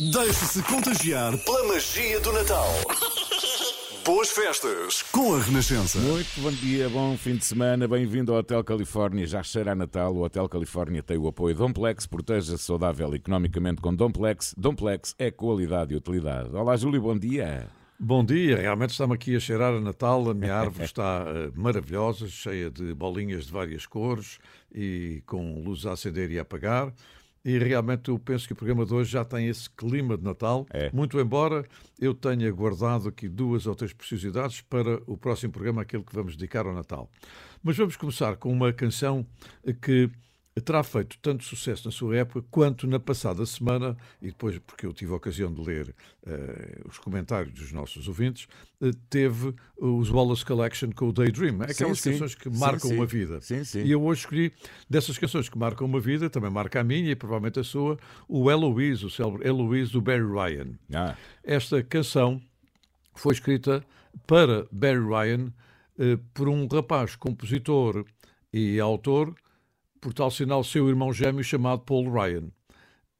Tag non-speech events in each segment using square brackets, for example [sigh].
Deixe-se contagiar pela magia do Natal. [laughs] Boas festas com a Renascença. Muito bom dia, bom fim de semana, bem-vindo ao Hotel Califórnia. Já cheira a Natal, o Hotel Califórnia tem o apoio Domplex, proteja-se saudável economicamente com Domplex. Domplex é qualidade e utilidade. Olá, Júlio, bom dia. Bom dia, realmente estamos aqui a cheirar a Natal. A minha árvore [laughs] está uh, maravilhosa, cheia de bolinhas de várias cores e com luz a acender e a apagar. E realmente eu penso que o programa de hoje já tem esse clima de Natal. É. Muito embora eu tenha guardado aqui duas ou três preciosidades para o próximo programa, aquele que vamos dedicar ao Natal. Mas vamos começar com uma canção que terá feito tanto sucesso na sua época quanto na passada semana, e depois, porque eu tive a ocasião de ler uh, os comentários dos nossos ouvintes, uh, teve os Wallace Collection com o Daydream. É aquelas sim, canções que sim, marcam sim. uma vida. Sim, sim. E eu hoje escolhi dessas canções que marcam uma vida, também marca a minha e provavelmente a sua, o Eloise, o célebre Eloise do Barry Ryan. Ah, Esta canção foi escrita para Barry Ryan eh, por um rapaz compositor e autor, por tal sinal seu irmão gêmeo chamado Paul Ryan.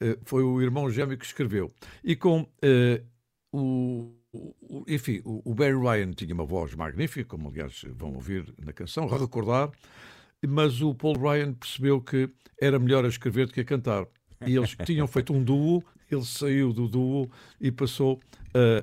Eh, foi o irmão gêmeo que escreveu. E com eh, o, o- Enfim, o Barry Ryan tinha uma voz magnífica, como aliás vão ouvir na canção, recordar, mas o Paul Ryan percebeu que era melhor a escrever do que a cantar. E eles tinham feito um duo, ele saiu do duo e passou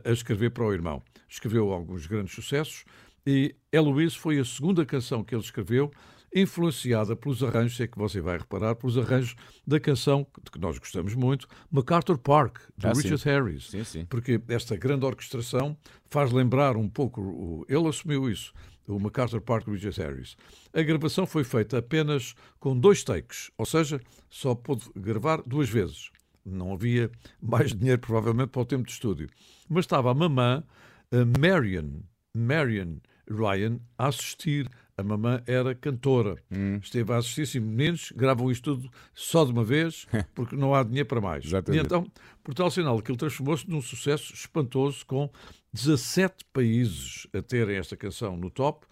a, a escrever para o irmão. Escreveu alguns grandes sucessos e Eloise foi a segunda canção que ele escreveu, influenciada pelos arranjos, é que você vai reparar, pelos arranjos da canção de que nós gostamos muito, MacArthur Park, de Ah, sim. Richard Harris sim, sim. porque esta grande orquestração faz lembrar um pouco, ele assumiu isso, o MacArthur Park Richard Harris. A gravação foi feita apenas com dois takes, ou seja, só pôde gravar duas vezes. Não havia mais dinheiro, provavelmente, para o tempo de estúdio. Mas estava a mamã, a Marion, Marion Ryan, a assistir. A mamã era cantora. Esteve a assistir, sim, meninos, gravam isto tudo só de uma vez, [laughs] porque não há dinheiro para mais. Exatamente. E então, por tal sinal que ele transformou-se num sucesso espantoso com 17 países a terem esta canção no top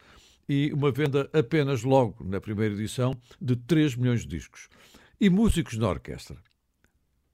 e uma venda apenas logo na primeira edição de 3 milhões de discos. E músicos na orquestra.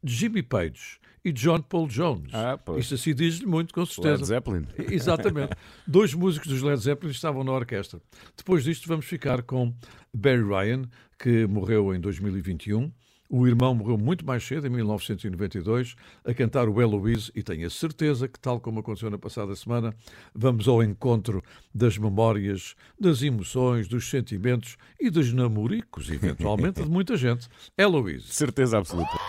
Jimmy Page e John Paul Jones. Ah, pois. Isto assim diz-lhe muito, com certeza. Led Zeppelin. [laughs] Exatamente. Dois músicos dos Led Zeppelin estavam na orquestra. Depois disto, vamos ficar com Barry Ryan, que morreu em 2021. O irmão morreu muito mais cedo, em 1992, a cantar o Eloise, e tenho a certeza que, tal como aconteceu na passada semana, vamos ao encontro das memórias, das emoções, dos sentimentos e dos namoricos, eventualmente, de muita gente. [laughs] Eloise. Certeza absoluta.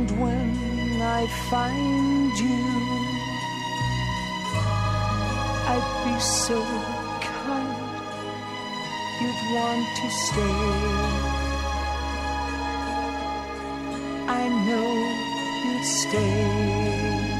And when I find you, I'd be so kind. You'd want to stay. I know you'd stay.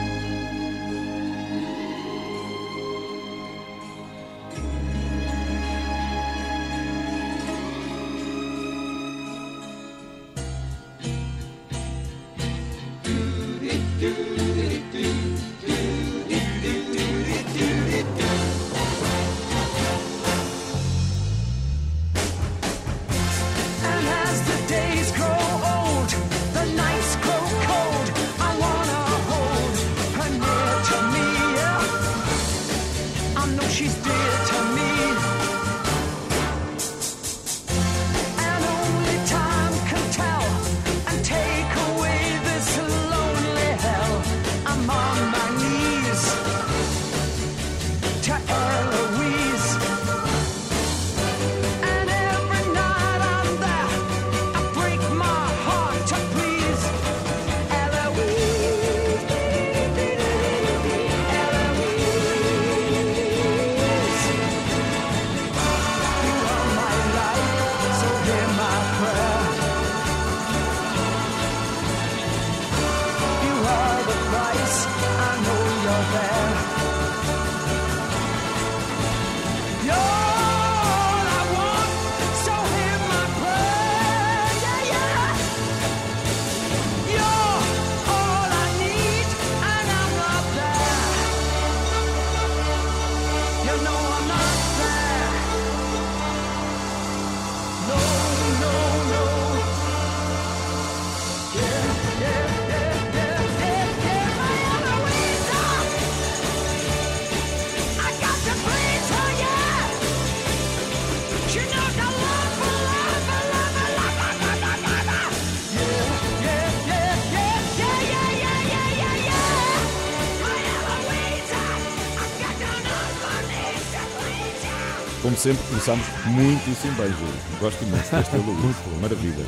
Sempre, começámos muitíssimo bem, Júlio. Gosto imenso deste [laughs] Eloise. Maravilha.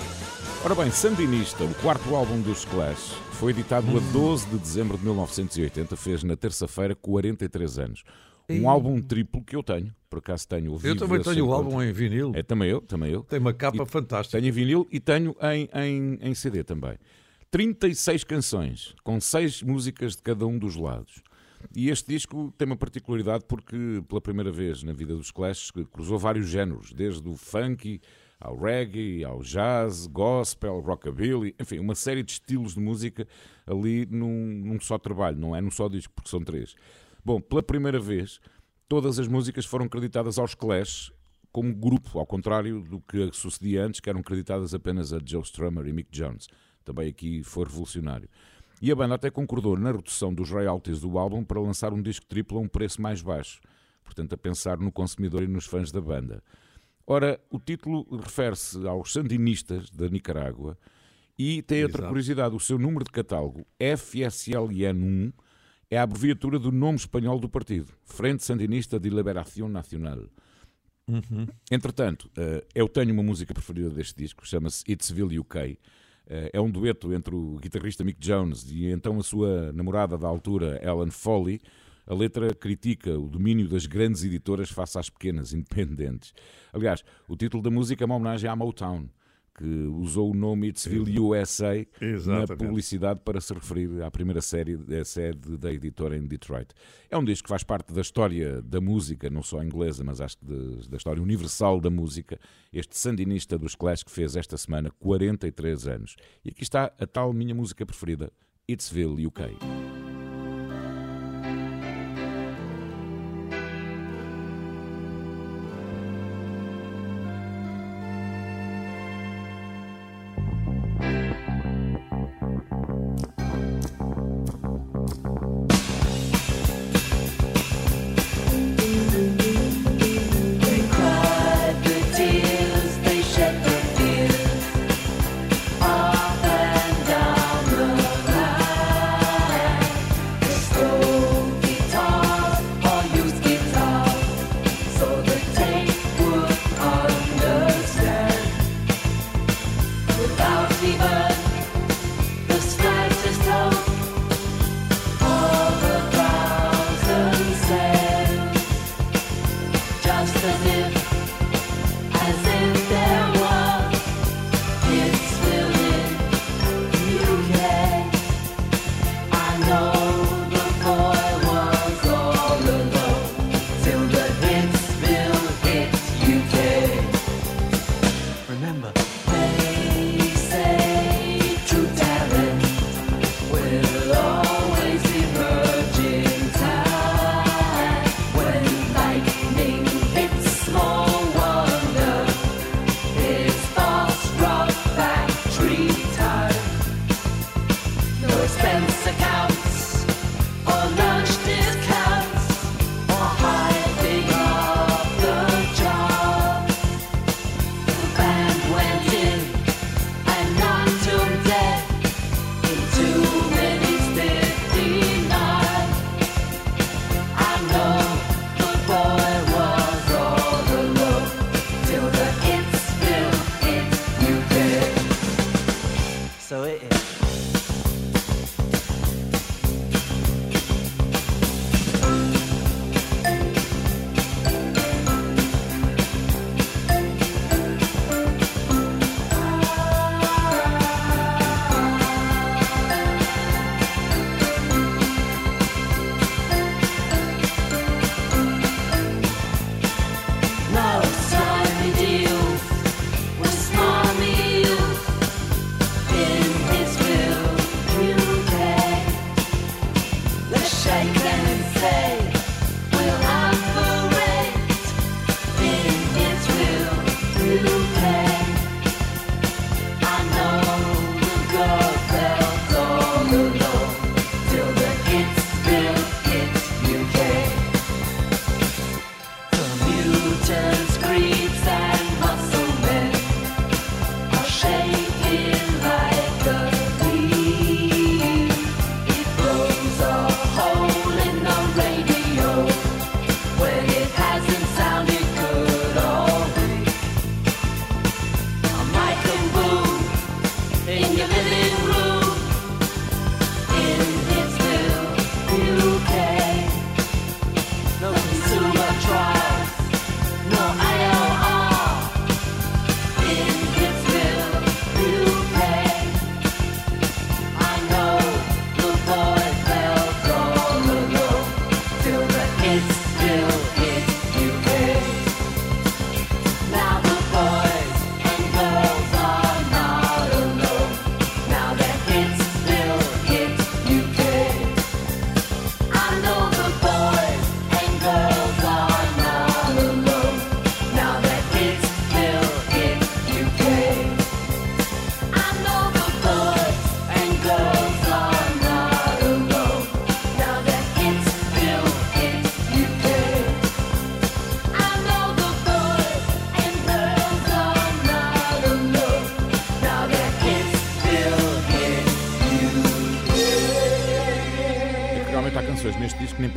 Ora bem, Sandinista, o quarto álbum dos Clash, foi editado a 12 de dezembro de 1980, fez na terça-feira 43 anos. Um álbum triplo que eu tenho, por acaso tenho. Eu vivo também tenho o álbum em vinil. É, também eu, também eu. Tem uma capa fantástica. Tenho em vinil e tenho em, em, em CD também. 36 canções, com 6 músicas de cada um dos lados. E este disco tem uma particularidade porque, pela primeira vez na vida dos Clash, cruzou vários géneros, desde o funky ao reggae, ao jazz, gospel, rockabilly, enfim, uma série de estilos de música ali num, num só trabalho, não é num só disco, porque são três. Bom, pela primeira vez, todas as músicas foram creditadas aos Clash como grupo, ao contrário do que sucedia antes, que eram creditadas apenas a Joe Strummer e Mick Jones. Também aqui foi revolucionário. E a banda até concordou na redução dos royalties do álbum para lançar um disco triplo a um preço mais baixo, portanto, a pensar no consumidor e nos fãs da banda. Ora, o título refere-se aos sandinistas da Nicarágua e tem outra Exato. curiosidade: o seu número de catálogo, FSLN1, é a abreviatura do nome espanhol do partido, Frente Sandinista de Liberación Nacional. Entretanto, eh, eu tenho uma música preferida deste disco, chama-se It'sville UK. Eh, É um dueto entre o guitarrista Mick Jones e então a sua namorada da altura, Ellen Foley. A letra critica o domínio das grandes editoras face às pequenas, independentes. Aliás, o título da música é uma homenagem à Motown, que usou o nome It'sville USA na Exatamente. publicidade para se referir à primeira série, a sede da editora em Detroit. É um disco que faz parte da história da música, não só inglesa, mas acho que de- da história universal da música. Este sandinista dos Clash que fez esta semana 43 anos. E aqui está a tal minha música preferida, It'sville UK.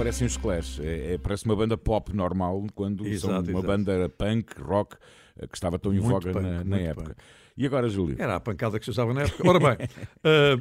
Parecem os Clash. É, é- parece uma banda pop normal, quando Exato, são uma exato. banda punk, rock, eh, que estava tão em Muito voga punk, na, na época. punk. E agora, Júlio? Era a pancada que se usava na época. Ora bem, [laughs] eh,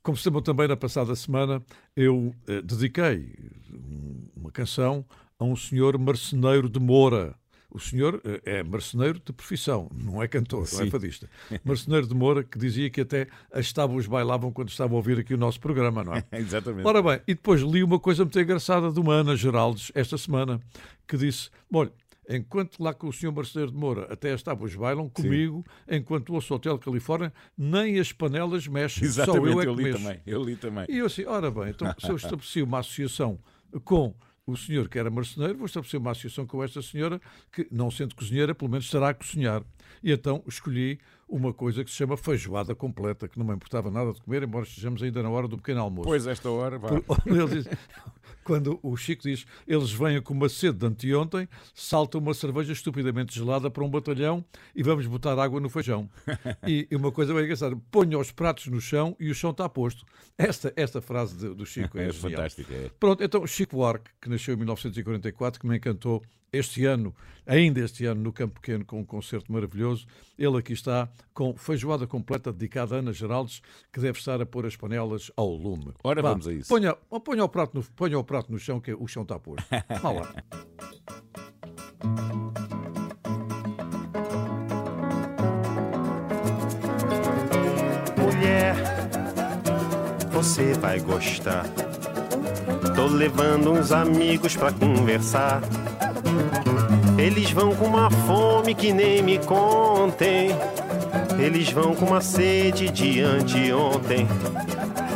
como se lembram também na passada semana, eu eh, dediquei um- uma canção a um senhor marceneiro de Moura. O senhor eh, é marceneiro de profissão, não é cantor, não é Sim. fadista. Marceneiro de Moura, que dizia que até as tábuas bailavam quando estavam a ouvir aqui o nosso programa, não é? [laughs] Exatamente. Ora bem, e depois li uma coisa muito engraçada de uma Ana Geraldes esta semana, que disse: Olha, enquanto lá com o senhor Marceneiro de Moura até as tábuas bailam, comigo, enquanto ouço Hotel Califórnia, nem as panelas mexem. Exatamente, Só eu é eu li mexo. também. Eu li também. E eu assim, ora bem, então se eu [laughs] estabeleci uma associação com o senhor que era marceneiro, vou estabelecer uma associação com esta senhora que, não sendo cozinheira, pelo menos estará a cozinhar. E então escolhi uma coisa que se chama feijoada completa, que não me importava nada de comer, embora estejamos ainda na hora do pequeno almoço. Pois, esta hora, vá. [laughs] Quando o Chico diz eles vêm com uma sede de anteontem, salta uma cerveja estupidamente gelada para um batalhão e vamos botar água no feijão. [laughs] E, uma coisa bem engraçada, ponha os pratos no chão e o chão está posto. Esta, esta frase do Chico é, [laughs] É fantástica. É. Pronto, então Chico Buarque, que nasceu em 1944, que me encantou este ano, ainda este ano, no Campo Pequeno, com um concerto maravilhoso. Ele aqui está com feijoada completa dedicada a Ana Geraldes, que deve estar a pôr as panelas ao lume. Ora, vamos a isso. Ponha, ponha, o prato no, ponha o prato no chão, que o chão está posto. [laughs] Vá lá. Mulher, você vai gostar. Tô levando uns amigos pra conversar. Eles vão com uma fome que nem me contem. Eles vão com uma sede de anteontem.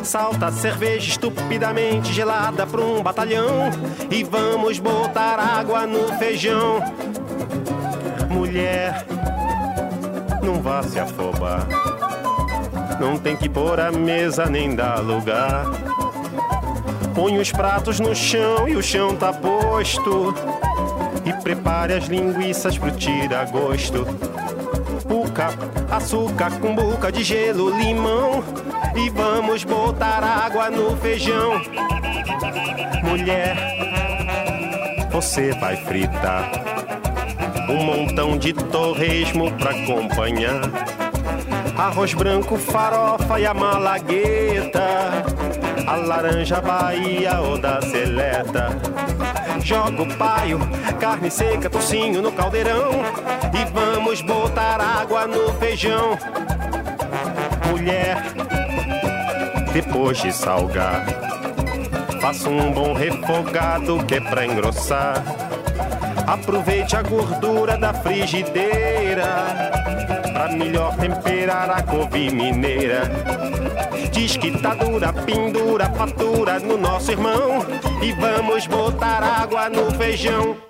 Salta cerveja estupidamente gelada pra um batalhão. E vamos botar água no feijão. Mulher, não vá se afobar. Não tem que pôr a mesa nem dar lugar. Põe os pratos no chão e o chão tá posto. E prepare as linguiças pro tira-gosto. Puca, açúcar, cumbuca de gelo, limão. E vamos botar água no feijão. Mulher, você vai fritar um montão de torresmo pra acompanhar. Arroz branco, farofa e a malagueta. A laranja Bahia ou da seleta. Joga o paio, carne seca, tocinho no caldeirão. E vamos botar água no feijão. Mulher, depois de salgar, faça um bom refogado que é pra engrossar. Aproveite a gordura da frigideira Pra melhor temperar a couve mineira. Diz que tá dura, pendura, fatura no nosso irmão. E vamos botar água no feijão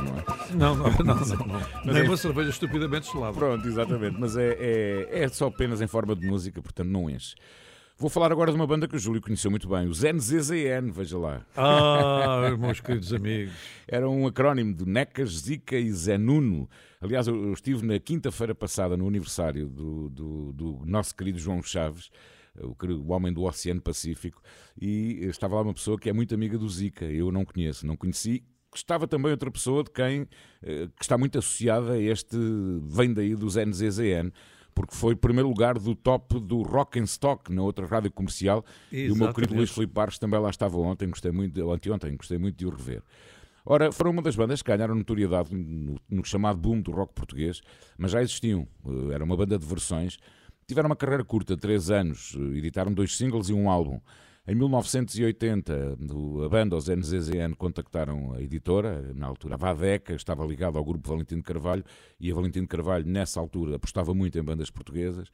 não é? Não, não, não. não, não. Mas é- uma cerveja estupidamente gelada. Pronto, exatamente. Mas é, é, é só apenas em forma de música, portanto não enche. Vou falar agora de uma banda que o Júlio conheceu muito bem, os NZZN, veja lá. Ah, meus queridos amigos. Era um acrónimo de Necas, Zica e Zenuno. Aliás, eu estive na quinta-feira passada no aniversário do, do, do nosso querido João Chaves, o, homem do Oceano Pacífico, e estava lá uma pessoa que é muito amiga do Zica. Eu não conheço, não conheci. Estava também outra pessoa de quem eh, que está muito associada a este, vem daí dos NZZN, porque foi primeiro lugar do top do Rock and Stock na outra rádio comercial. E o meu querido Exatamente. Luís Filipe Barros também lá estava ontem, gostei muito, ou anteontem, gostei muito de o rever. Ora, foram uma das bandas que ganharam notoriedade no, no chamado boom do rock português, mas já existiam. Eh, Era uma banda de versões. Tiveram uma carreira curta, três anos, eh, editaram dois singles e um álbum. Em 1980, o- a banda, os NZZN, contactaram a editora, na altura a Vadeca, estava ligada ao grupo Valentim de Carvalho, e a Valentim de Carvalho, nessa altura, apostava muito em bandas portuguesas,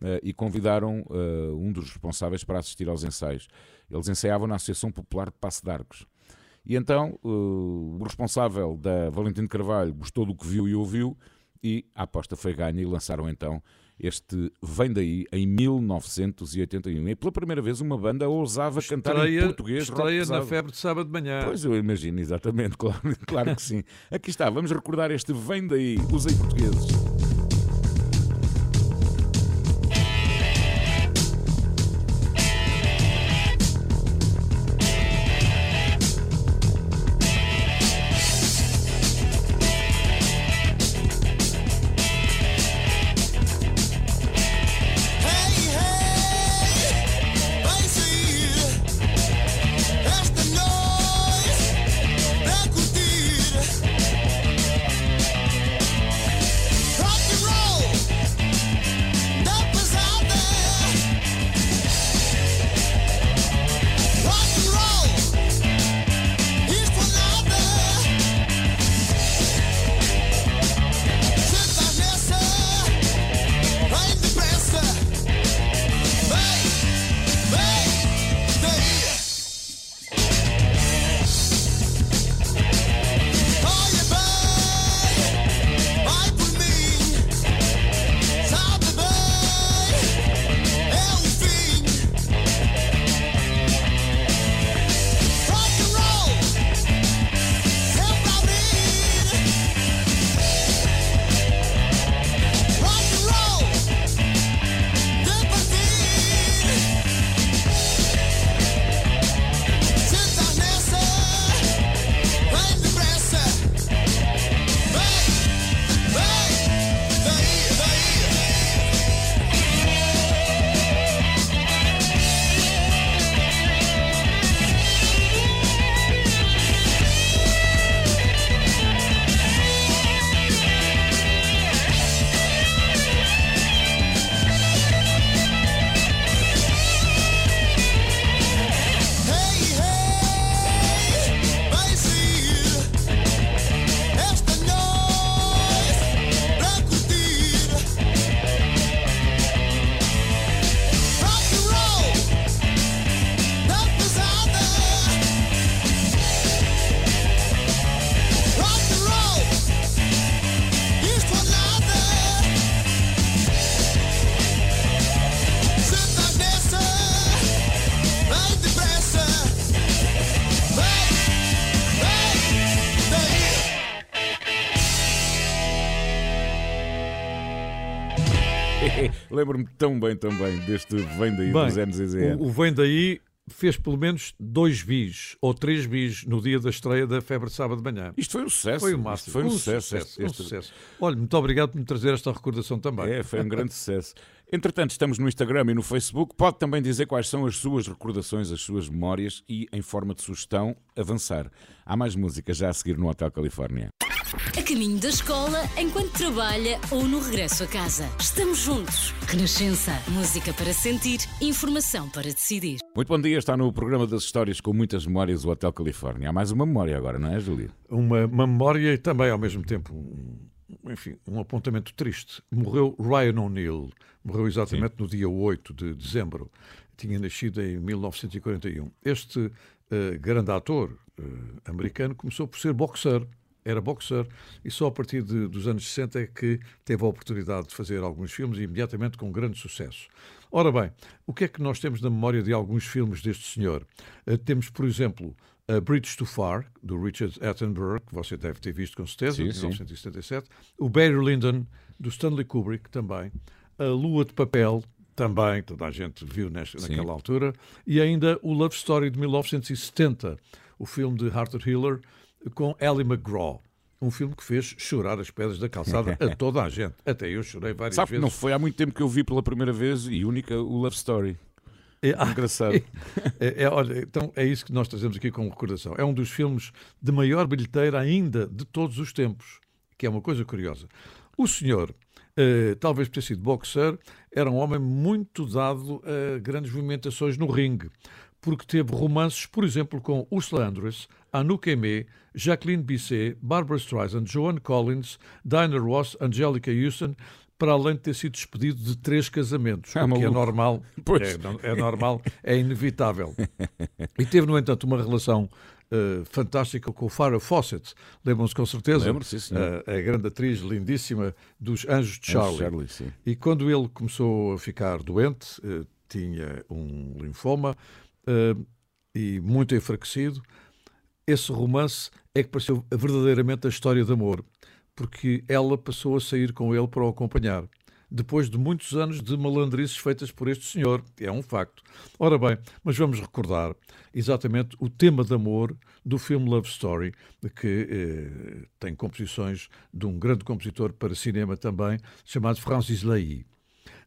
eh, e convidaram eh, um dos responsáveis para assistir aos ensaios. Eles ensaiavam na Associação Popular de Passo de Arcos. E então eh, o responsável da Valentim de Carvalho gostou do que viu e ouviu, e a aposta foi ganha e lançaram então este Vem Daí em 1981. E pela primeira vez uma banda ousava cantar em Estreia, português estreia na febre de sábado de manhã. Pois eu imagino, exatamente, [laughs] claro, claro que sim. Aqui está, vamos recordar este Vem Daí, usei portugueses. Tão bem também deste Vem Daí Bem, dos NZZN. o, o Vem Daí fez pelo menos dois bis ou três bis no dia da estreia da Febre de Sábado de Manhã. Isto foi um sucesso. Foi o máximo. Foi um, sucesso. este- um sucesso. Olha, muito obrigado por me trazer esta recordação também. É, foi um grande [laughs] sucesso. Entretanto, estamos no Instagram e no Facebook. Pode também dizer quais são as suas recordações, as suas memórias e, em forma de sugestão, avançar. Há mais música já a seguir no Hotel Califórnia. A caminho da escola, enquanto trabalha ou no regresso a casa. Estamos juntos. Renascença. Música para sentir, informação para decidir. Muito bom dia, está no programa das histórias com muitas memórias o Hotel Califórnia. Há mais uma memória agora, não é, Júlia? Uma, uma memória e também, ao mesmo tempo, um, enfim, um apontamento triste. Morreu Ryan O'Neill. Morreu exatamente no dia 8 de dezembro. Tinha nascido em 1941. Este eh, grande ator eh, americano começou por ser boxer. Era boxer e só a partir de- dos anos 60 é que teve a oportunidade de fazer alguns filmes imediatamente com grande sucesso. Ora bem, o que é que nós temos na memória de alguns filmes deste senhor? Eh, temos, por exemplo, A Bridge Too Far, do Richard Attenborough, que você deve ter visto com certeza, Sim, de sim. 1977. O Barry Lyndon, do Stanley Kubrick, também. A Lua de Papel, também, toda a gente viu nesta, Sim. naquela altura. E ainda o Love Story de 1970, o filme de Arthur Hiller com Ellie McGraw. Um filme que fez chorar as pedras da calçada a [laughs] toda a gente. Até eu chorei várias Sabe vezes. não foi há muito tempo que eu vi pela primeira vez e única o Love Story. É, ah, Engraçado. É, é, olha, então é isso que nós trazemos aqui como recordação. É um dos filmes de maior bilheteira ainda de todos os tempos, que é uma coisa curiosa. O senhor, eh, talvez por ter sido boxer, era um homem muito dado a grandes movimentações no ringue, porque teve romances, por exemplo, com Ursula Andress, Anouk Aimée, Jacqueline Bisset, Barbara Streisand, Joan Collins, Diana Ross, Angelica Houston, para além de ter sido despedido de três casamentos, É o que é normal, [laughs] é, é normal, é inevitável. E teve, no entanto, uma relação eh, fantástica com o Farrah Fawcett. Lembram-se com certeza? Lembro, sim, senhor. Eh, a grande atriz lindíssima dos Anjos de Charlie. Charlie, sim. E quando ele começou a ficar doente, eh, tinha um linfoma e muito enfraquecido, esse romance é que pareceu verdadeiramente a história de amor, porque ela passou a sair com ele para o acompanhar. Depois de muitos anos de malandrices feitas por este senhor, é um facto. Ora bem, mas vamos recordar exatamente o tema de amor do filme Love Story, que eh, tem composições de um grande compositor para cinema também, chamado Francis Leahy.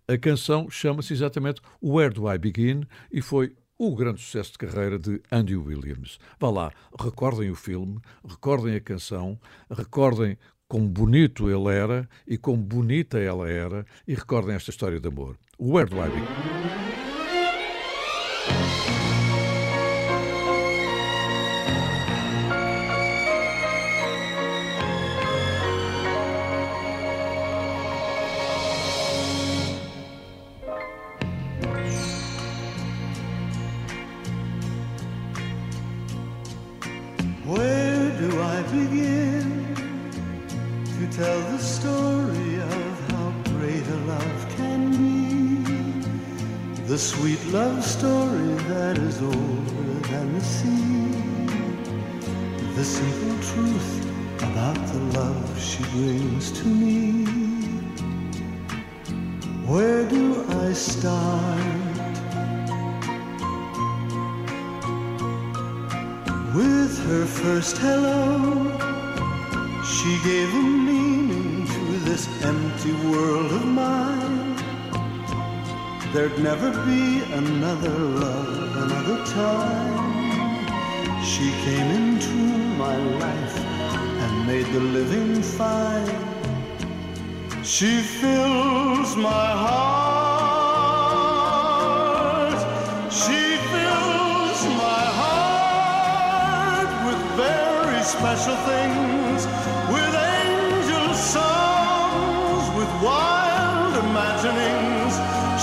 A canção chama-se exatamente Where Do I Begin e foi o grande sucesso de carreira de Andy Williams. Vá lá, recordem o filme, recordem a canção, recordem como bonito ele era e como bonita ela era e recordem esta história de amor. Where Do I Begin?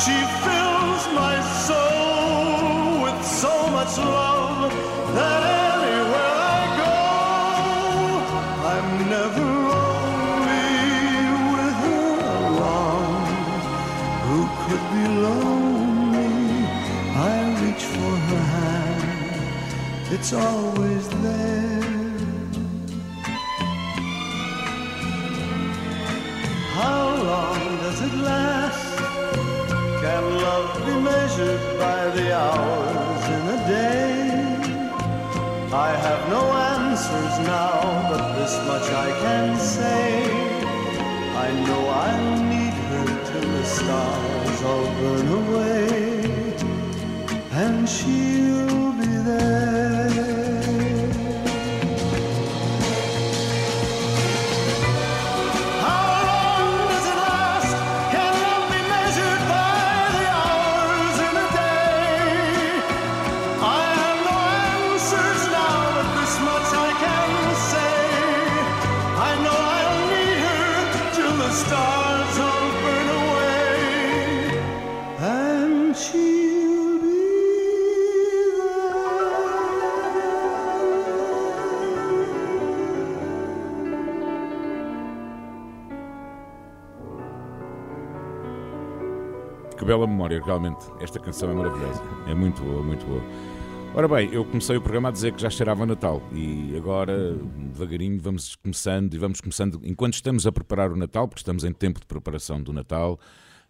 She fills my soul with so much love that anywhere I go, I'm never lonely with her along. Who could be lonely? I reach for her hand, it's always Can love be measured by the hours in a day? I have no answers now, but this much I can say. I know I'll need her till the stars all burn away, and she'll be there. Bela memória, realmente. Esta canção é maravilhosa. É muito boa, muito boa. Ora bem, eu comecei o programa a dizer que já cheirava Natal e agora, devagarinho, vamos começando e vamos começando, enquanto estamos a preparar o Natal, porque estamos em tempo de preparação do Natal,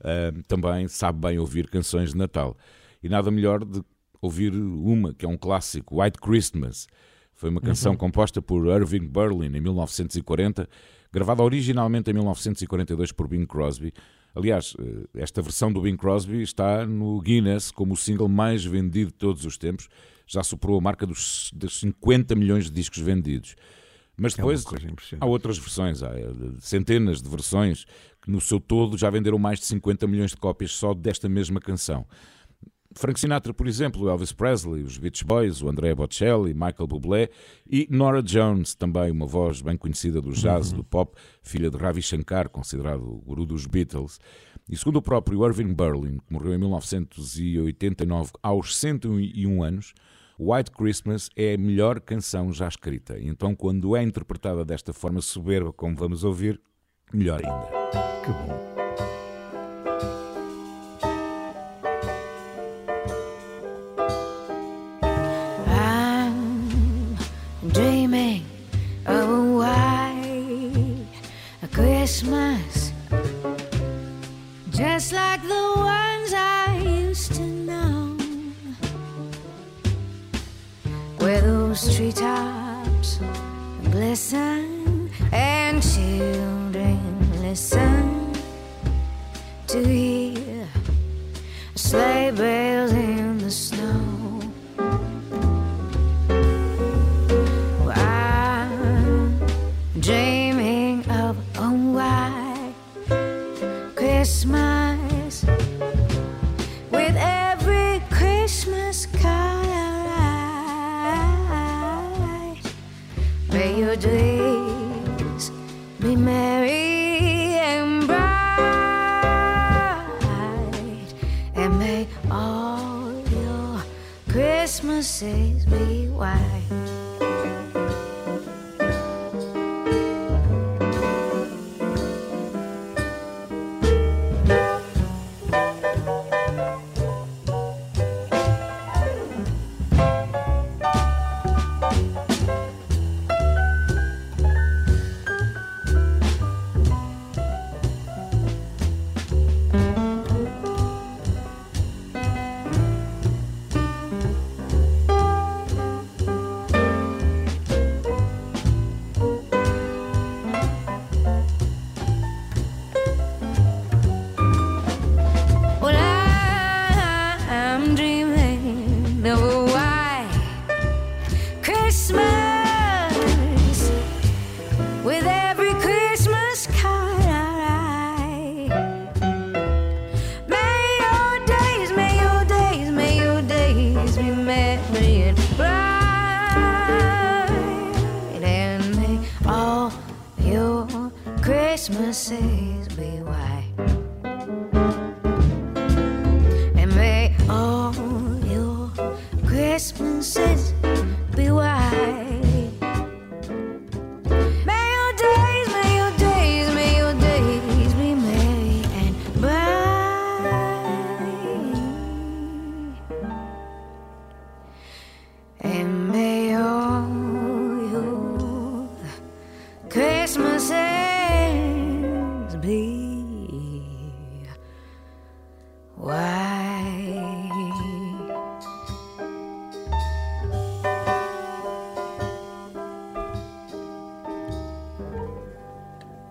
ah, também sabe bem ouvir canções de Natal. E nada melhor de ouvir uma, que é um clássico, White Christmas. Foi uma canção composta por Irving Berlin em 1940, gravada originalmente em 1942 por Bing Crosby, Aliás, eh, esta versão do Bing Crosby está no Guinness como o single mais vendido de todos os tempos. Já superou a marca dos, dos 50 milhões de discos vendidos. Mas É depois impressionante. há outras versões, há eh, centenas de versões que no seu todo já venderam mais de 50 milhões de cópias só desta mesma canção. Frank Sinatra, por exemplo, Elvis Presley, os Beach Boys, o Andrea Bocelli, Michael Bublé e Nora Jones, também uma voz bem conhecida do jazz, do pop, filha de Ravi Shankar, considerado o guru dos Beatles. E segundo o próprio Irving Berlin, que morreu em 1989 aos 101 anos, White Christmas é a melhor canção já escrita. Então, quando é interpretada desta forma soberba, como vamos ouvir, melhor ainda. Que bom. Christmas, just like the ones I used to know, where those treetops glisten and children listen to hear sleigh bells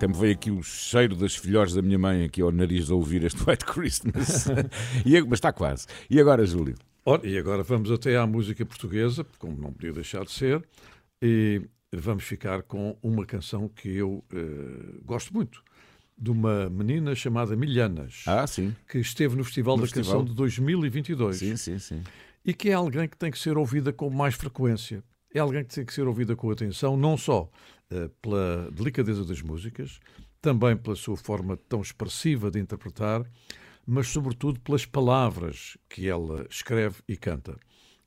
Até me veio aqui o cheiro das filhós da minha mãe aqui ao nariz a ouvir este [laughs] White Christmas. E, mas está quase. E agora, Júlio? Ora, e agora vamos até à música portuguesa, como não podia deixar de ser, e vamos ficar com uma canção que eu eh, gosto muito, de uma menina chamada Milhanas, Ah, sim. que esteve no Festival No da festival. Canção de 2022 Sim, sim, sim. e que é alguém que tem que ser ouvida com mais frequência. É alguém que tem que ser ouvida com atenção, não só eh, pela delicadeza das músicas, também pela sua forma tão expressiva de interpretar, mas sobretudo pelas palavras que ela escreve e canta.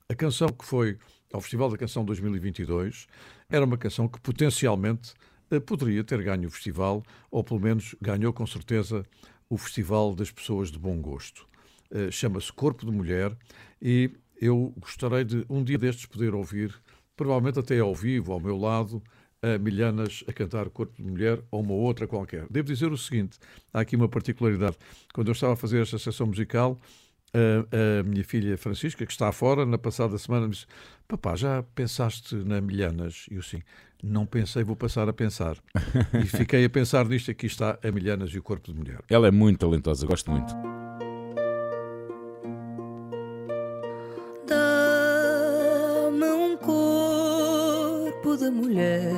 A canção que foi ao Festival da Canção 2022 era uma canção que potencialmente eh, poderia ter ganho o festival, ou pelo menos ganhou com certeza o Festival das Pessoas de Bom Gosto. Eh, Chama-se Corpo de Mulher e eu gostaria de um dia destes poder ouvir, provavelmente até ao vivo, ao meu lado, a Milhanas a cantar Corpo de Mulher ou uma outra qualquer. Devo dizer o seguinte: há aqui uma particularidade. Quando eu estava a fazer esta sessão musical, a, a minha filha Francisca, que está fora, na passada semana, me disse: Papá, já pensaste na Milhanas? E eu sim, não pensei, vou passar a pensar. [laughs] e fiquei a pensar nisto: aqui está a Milhanas e o corpo de mulher. Ela é muito talentosa, gosto muito. Mulher,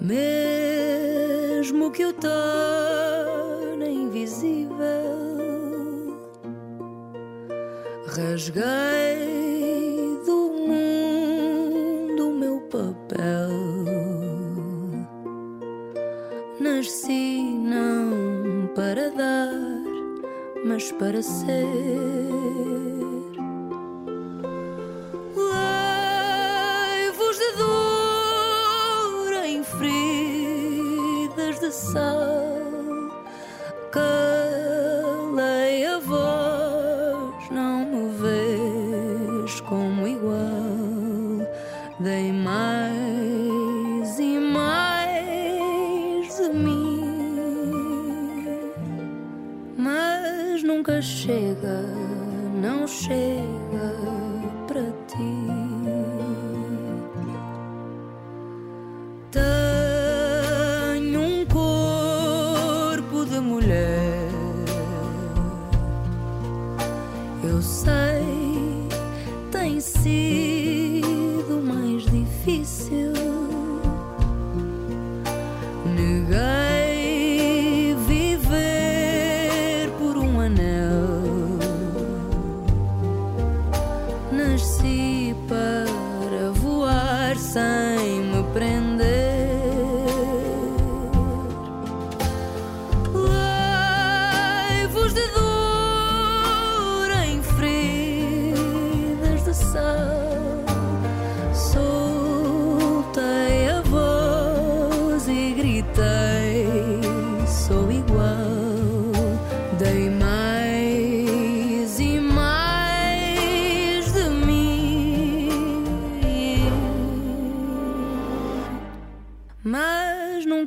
mesmo que o torne invisível. Rasguei do mundo o meu papel. Nasci não para dar mas para ser. Love.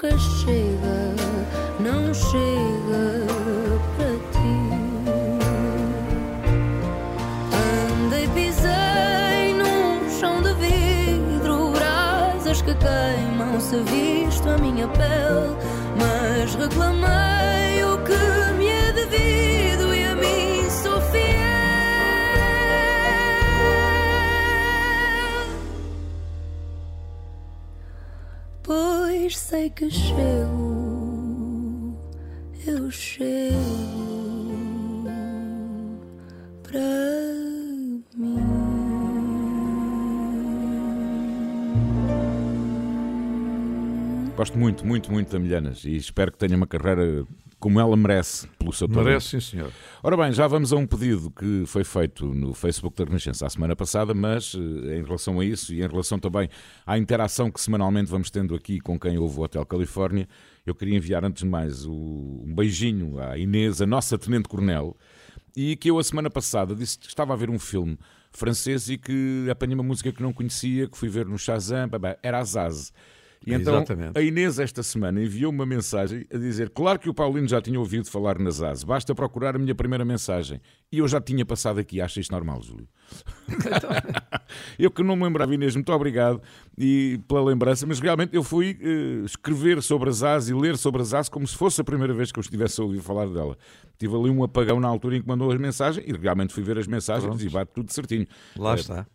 Nunca chega, não chega para ti. Andei, pisei num chão de vidro, brasas que queimam se visto a minha pele. Mas reclamei sei que chego, eu chego para mim. Gosto muito, muito, muito da Milhanas e espero que tenha uma carreira como ela merece pelo seu talento. Merece, sim, senhor. Ora bem, já vamos a um pedido que foi feito no Facebook da Renascença a semana passada, mas eh, em relação a isso e em relação também à interação que semanalmente vamos tendo aqui com quem ouve o Hotel Califórnia, eu queria enviar antes de mais um beijinho à Inês, a nossa Tenente Coronel, e que eu a semana passada disse que estava a ver um filme francês e que apanhei uma música que não conhecia, que fui ver no Shazam, era Azaz. E então Exatamente. a Inês esta semana enviou uma mensagem a dizer claro que o Paulino já tinha ouvido falar na Zaz, basta procurar a minha primeira mensagem. E eu já tinha passado aqui, acha isto normal, Júlio? [laughs] eu que não me lembrava, Inês, muito obrigado e pela lembrança, mas realmente eu fui eh, escrever sobre a Zaz e ler sobre a Zaz como se fosse a primeira vez que eu estivesse a ouvir falar dela. Tive ali um apagão na altura em que mandou as mensagens e realmente fui ver as mensagens Pronto. e bate tudo certinho. Lá Eh, está.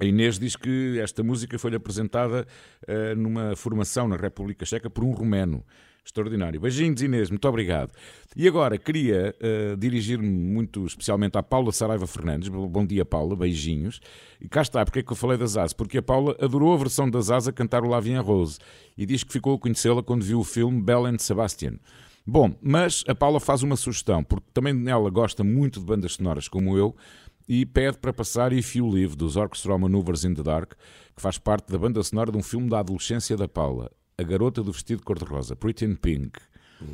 A Inês diz que esta música foi-lhe apresentada eh, numa formação na República Checa por um romeno. Extraordinário. Beijinhos, Inês, muito obrigado. E agora queria eh, dirigir-me muito especialmente à Paula Saraiva Fernandes. Bom dia, Paula, beijinhos. E cá está, porque é que eu falei das As? Porque a Paula adorou a versão das As a cantar o Lavien Rose e diz que ficou a conhecê-la quando viu o filme Belle and Sebastian. Bom, mas a Paula faz uma sugestão, porque também ela gosta muito de bandas sonoras como eu, e pede para passar If You Live, dos Orchestra Maneuvers in the Dark, que faz parte da banda sonora de um filme da adolescência da Paula, A Garota do Vestido Cor-de-Rosa, Pretty in Pink.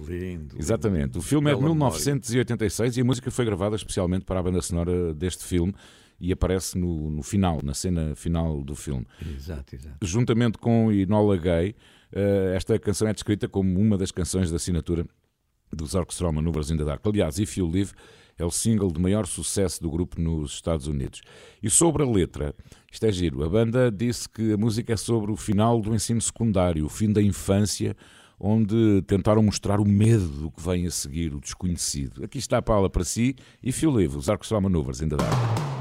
Lindo. Exatamente. O filme é de Bela memória. 1986 e a música foi gravada especialmente para a banda sonora deste filme e aparece no, no final, na cena final do filme. Exato, exato. Juntamente com Enola Gay, eh, esta canção é descrita como uma das canções de assinatura dos Orchestral Maneuvers in the Dark. Aliás, If You Live é o single de maior sucesso do grupo nos Estados Unidos. E sobre a letra, isto é giro, a banda disse que a música é sobre o final do ensino secundário, o fim da infância, onde tentaram mostrar o medo do que vem a seguir, o desconhecido. Aqui está a pala para si, If You Live, os Orchestral Maneuvers in the Dark.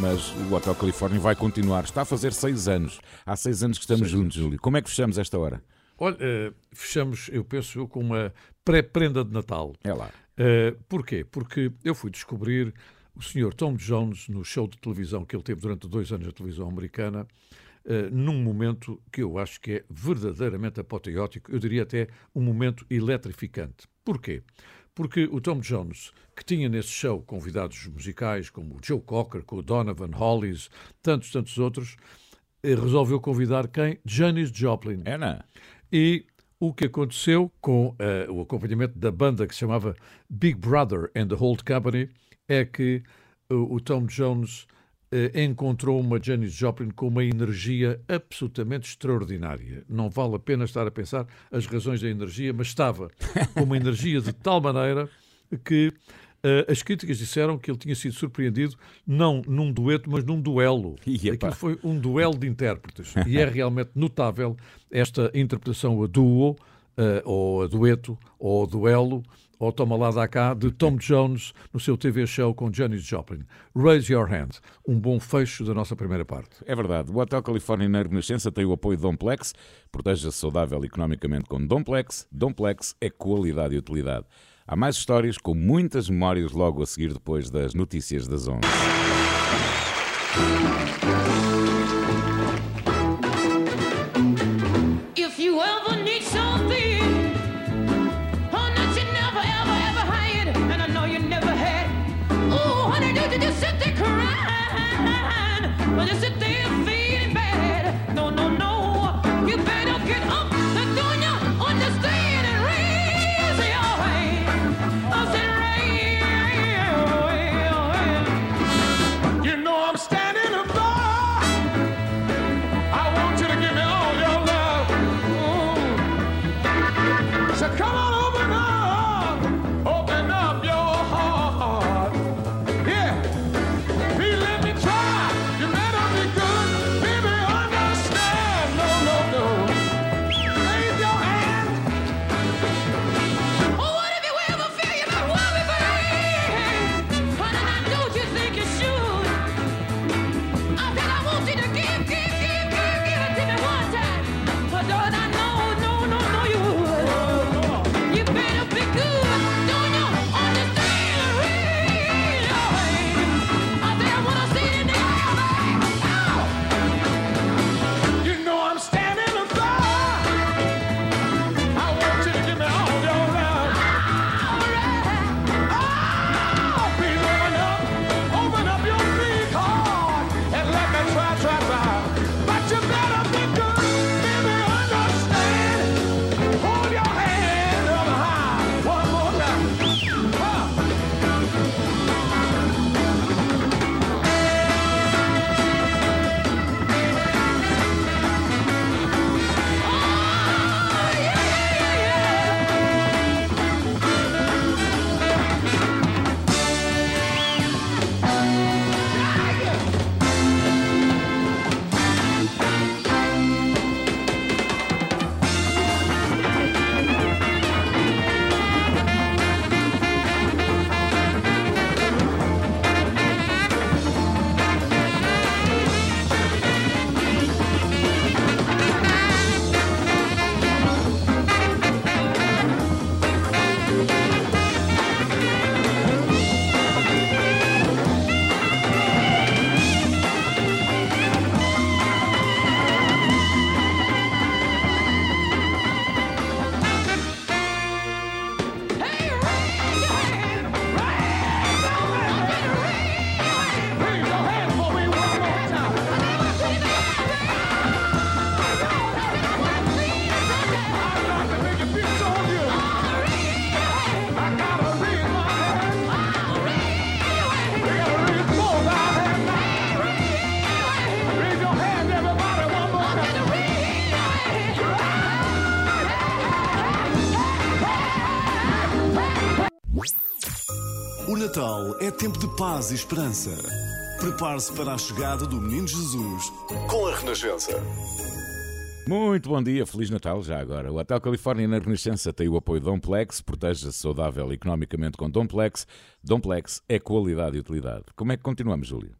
Mas o Hotel Califórnia vai continuar. Está a fazer seis anos. Há seis anos que estamos juntos, Júlio. Como é que fechamos esta hora? Olha, eh, fechamos, eu penso, com uma pré-prenda de Natal. É lá. Eh, porquê? Porque eu fui descobrir o Sr. Tom Jones no show de televisão que ele teve durante dois anos na televisão americana, eh, num momento que eu acho que é verdadeiramente apoteótico, eu diria até um momento eletrificante. Porquê? Porque o Tom Jones, que tinha nesse show convidados musicais como o Joe Cocker, com o Donovan Hollis, tantos, tantos outros, eh, resolveu convidar quem? Janis Joplin. É, não? E o que aconteceu com eh, o acompanhamento da banda que se chamava Big Brother and the Holt Company é que eh, o Tom Jones encontrou uma Janis Joplin com uma energia absolutamente extraordinária. Não vale a pena estar a pensar as razões da energia, mas estava [laughs] com uma energia de tal maneira que eh, as críticas disseram que ele tinha sido surpreendido não num dueto, mas num duelo. Aquilo foi um duelo de intérpretes. E é realmente notável esta interpretação a duo, eh, ou a dueto, ou a duelo, ou toma lá da cá, de Tom [laughs] Jones no seu TV show com Janis Joplin. Raise Your Hand. Um bom fecho da nossa primeira parte. É verdade. O Hotel Califórnia na Renascença tem o apoio de Domplex. Proteja-se saudável economicamente com Domplex. Domplex é qualidade e utilidade. Há mais histórias com muitas memórias logo a seguir depois das notícias das 11. Crying, or just tempo de paz e esperança. Prepare-se para a chegada do Menino Jesus com a Renascença. Muito bom dia, Feliz Natal já agora. O Hotel Califórnia na Renascença tem o apoio de Domplex, proteja-se saudável economicamente com Domplex. Domplex é qualidade e utilidade. Como é que continuamos, Júlio?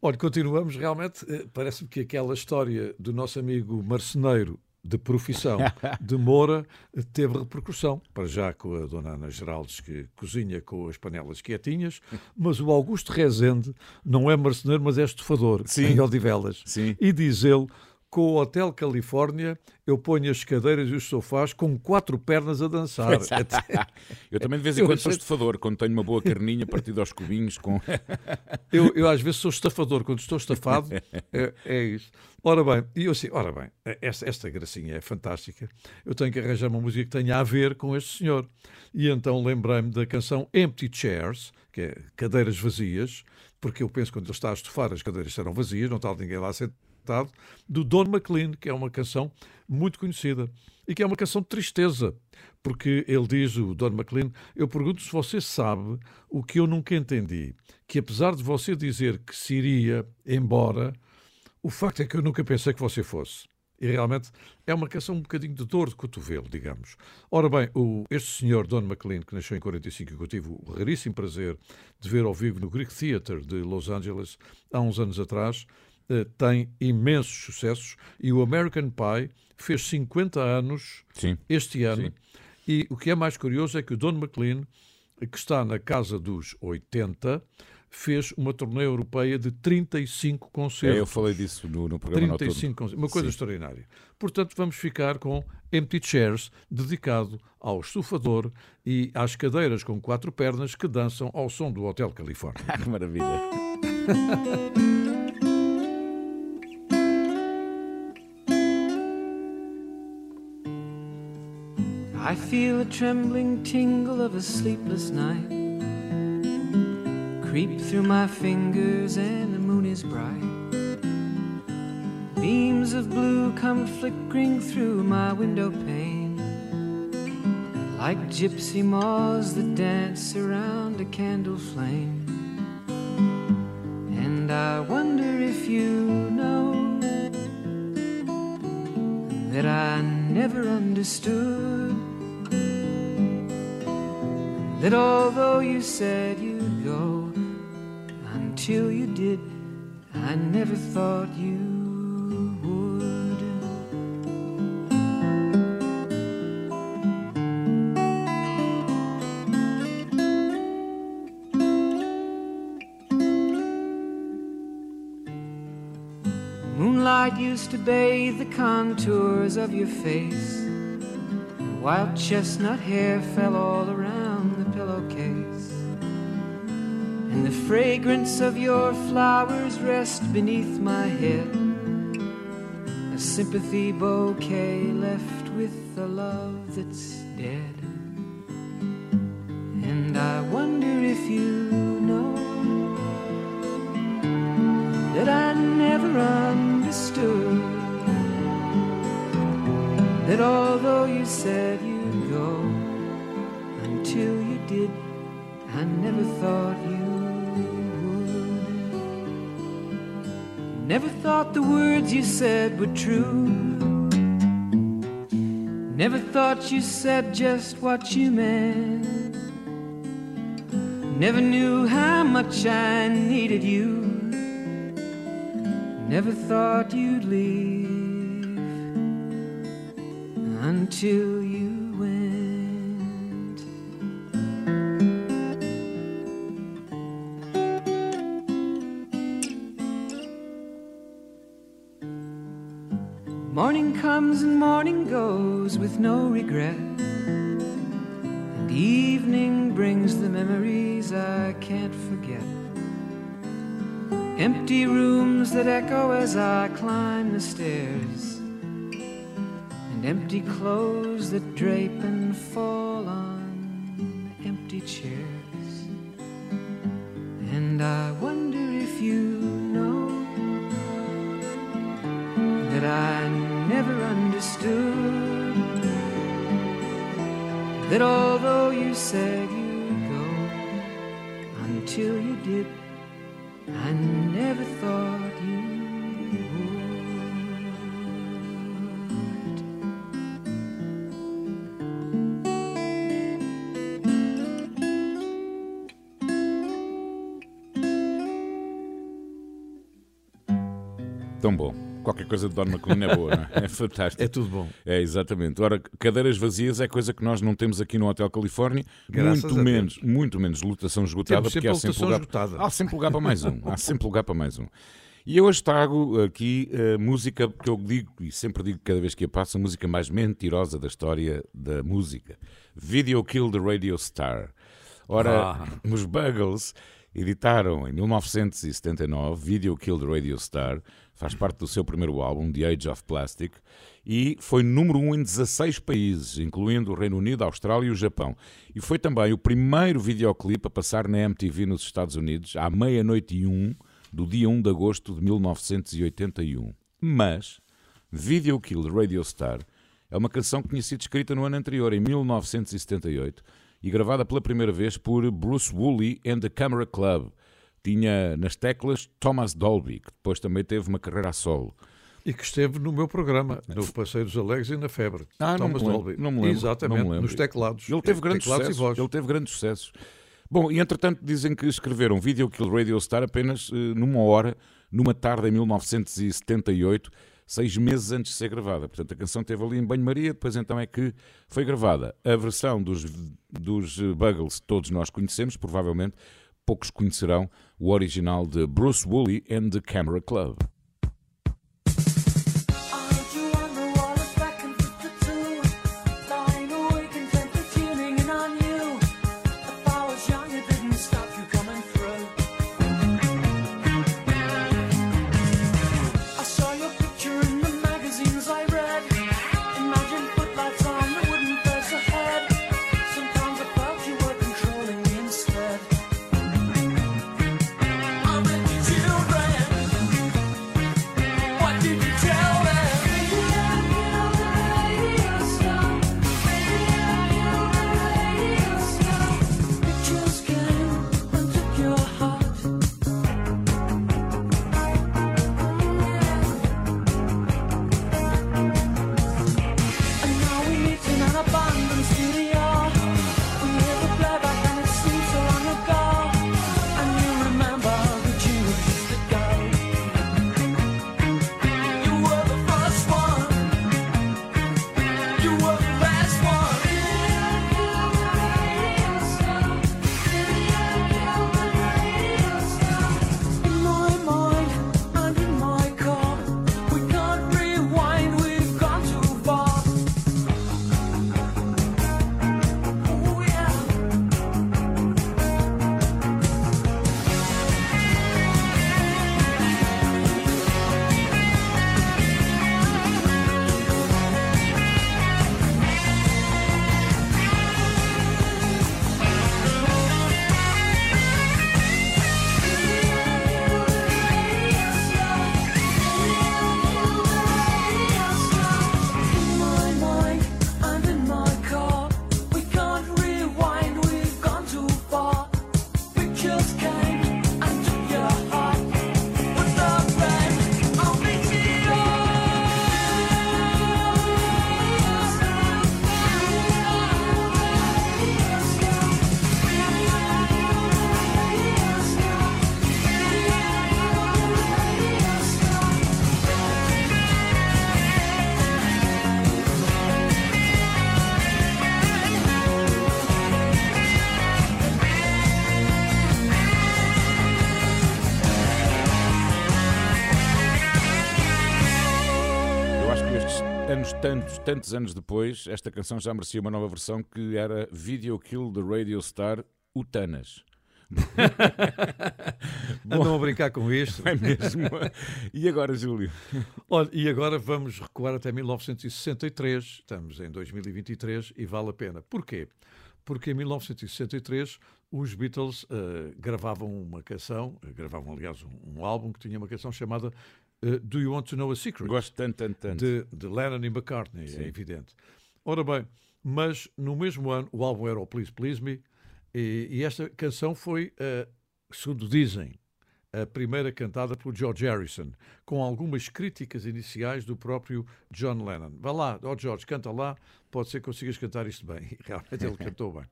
Olha, continuamos realmente. eh, Parece-me que aquela história do nosso amigo marceneiro de profissão [laughs] de Moura eh, teve repercussão. Para já com a dona Ana Geraldes, que cozinha com as panelas quietinhas, [laughs] mas o Augusto Rezende não é marceneiro, mas é estufador Sim. em Odivelas. Sim. E diz ele com o Hotel Califórnia, eu ponho as cadeiras e os sofás com quatro pernas a dançar. [laughs] [laughs] Eu também de vez em Eu quando sou estafador, quando tenho uma boa carninha partida aos cubinhos com. [laughs] Eu, eu às vezes sou estafador, quando estou estafado, é, é isso. Ora bem, e eu assim, ora bem, esta, esta gracinha é fantástica. Eu tenho que arranjar uma música que tenha a ver com este senhor. E então lembrei-me da canção Empty Chairs, que é cadeiras vazias, porque eu penso que quando ele está a estufar as cadeiras serão vazias, não está ninguém lá sentado, do Don McLean, que é uma canção muito conhecida e que é uma canção de tristeza, porque ele diz, o Don McLean, eu pergunto se você sabe o que eu nunca entendi, que apesar de você dizer que se iria embora, o facto é que eu nunca pensei que você fosse. E realmente é uma canção um bocadinho de dor de cotovelo, digamos. Ora bem, o, este senhor, Don McLean, que nasceu em 45 e que eu tive o raríssimo prazer de ver ao vivo no Greek Theatre de Los Angeles há uns anos atrás, tem imensos sucessos e o American Pie fez 50 anos Sim. este ano. Sim. E o que é mais curioso é que o Don McLean, que está na casa dos 80, fez uma turnê europeia de 35 concertos. É, eu falei disso no, no programa noturno. 35 concertos. Uma coisa Sim. extraordinária. Portanto, vamos ficar com Empty Chairs, dedicado ao estufador e às cadeiras com quatro pernas que dançam ao som do Hotel Califórnia. [laughs] que maravilha. [laughs] I feel a trembling tingle of a sleepless night creep through my fingers, and the moon is bright. Beams of blue come flickering through my window pane, like gypsy moths that dance around a candle flame. And I wonder if you know that I never understood. That although you said you'd go, until you did, I never thought you would. Moonlight used to bathe the contours of your face. and Wild chestnut hair fell all around the fragrance of your flowers rest beneath my head. A sympathy bouquet left with the love that's dead. And I wonder if you know that I never understood. That although you said you'd go, until you did, I never thought Never thought the words you said were true. Never thought you said just what you meant. Never knew how much I needed you. Never thought you'd leave until comes and morning goes with no regret. And evening brings the memories I can't forget. Empty rooms that echo as I climb the stairs. And empty clothes that drape and fall on empty chairs. And I never understood. That although you said you'd go, until you did, I never thought coisa de Don McLean é boa, não é? É fantástico. É tudo bom. É, exatamente. Ora, cadeiras vazias é coisa que nós não temos aqui no Hotel Califórnia. Graças muito menos, muito menos lotação esgotada, Temos porque há sempre, lugar, esgotada. há sempre lugar para mais um. Há sempre lugar para mais um. E eu hoje trago aqui a música que eu digo, e sempre digo cada vez que a passo, a música mais mentirosa da história da música. Video Kill the Radio Star. Ora, Ah. os Buggles editaram em 1979 Video Kill the Radio Star, faz parte do seu primeiro álbum, The Age of Plastic, e foi número 1 um em 16 países, incluindo o Reino Unido, a Austrália e o Japão. E foi também o primeiro videoclipe a passar na MTV nos Estados Unidos, à meia-noite e um, do dia 1 de agosto de 1981. Mas, Video Kill Radio Star é uma canção que tinha sido escrita no ano anterior, em 1978, e gravada pela primeira vez por Bruce Woolley and the Camera Club. Tinha nas teclas Thomas Dolby, que depois também teve uma carreira a solo. E que esteve no meu programa, no Passeio dos Alegres e na Febre. Ah, não Thomas me lembro, Dolby. não me lembro, Exatamente, não me lembro. nos teclados. Ele teve grandes teclados sucessos. Ele teve grandes sucessos. Bom, e entretanto dizem que escreveram Video Kill Radio Star apenas eh, numa hora, numa tarde em 1978, seis meses antes de ser gravada. Portanto, a canção teve ali em banho-maria, depois então é que foi gravada. A versão dos, dos eh, Buggles todos nós conhecemos, provavelmente poucos conhecerão o original de Bruce Woolley and the Camera Club. Anos, tantos, tantos anos depois, esta canção já merecia uma nova versão que era Video Kill the Radio Star Utanas. [laughs] Andam a brincar com isto. É mesmo. E agora, Júlio? Olha, e agora vamos recuar até 1963. Estamos em 2023 e vale a pena. Porquê? Porque em 1963 os Beatles eh, gravavam uma canção, eh, gravavam aliás um, um álbum que tinha uma canção chamada eh, Do You Want to Know a Secret? Gosto tanto, tanto, tanto. De, de Lennon e McCartney, Sim. é evidente. Ora bem, mas no mesmo ano o álbum era o Please Please Me e, e esta canção foi, eh, segundo dizem, a primeira cantada pelo George Harrison, com algumas críticas iniciais do próprio John Lennon. Vá lá, ó George, canta lá, pode ser que consigas cantar isto bem. E [laughs] Realmente ele [laughs] cantou bem.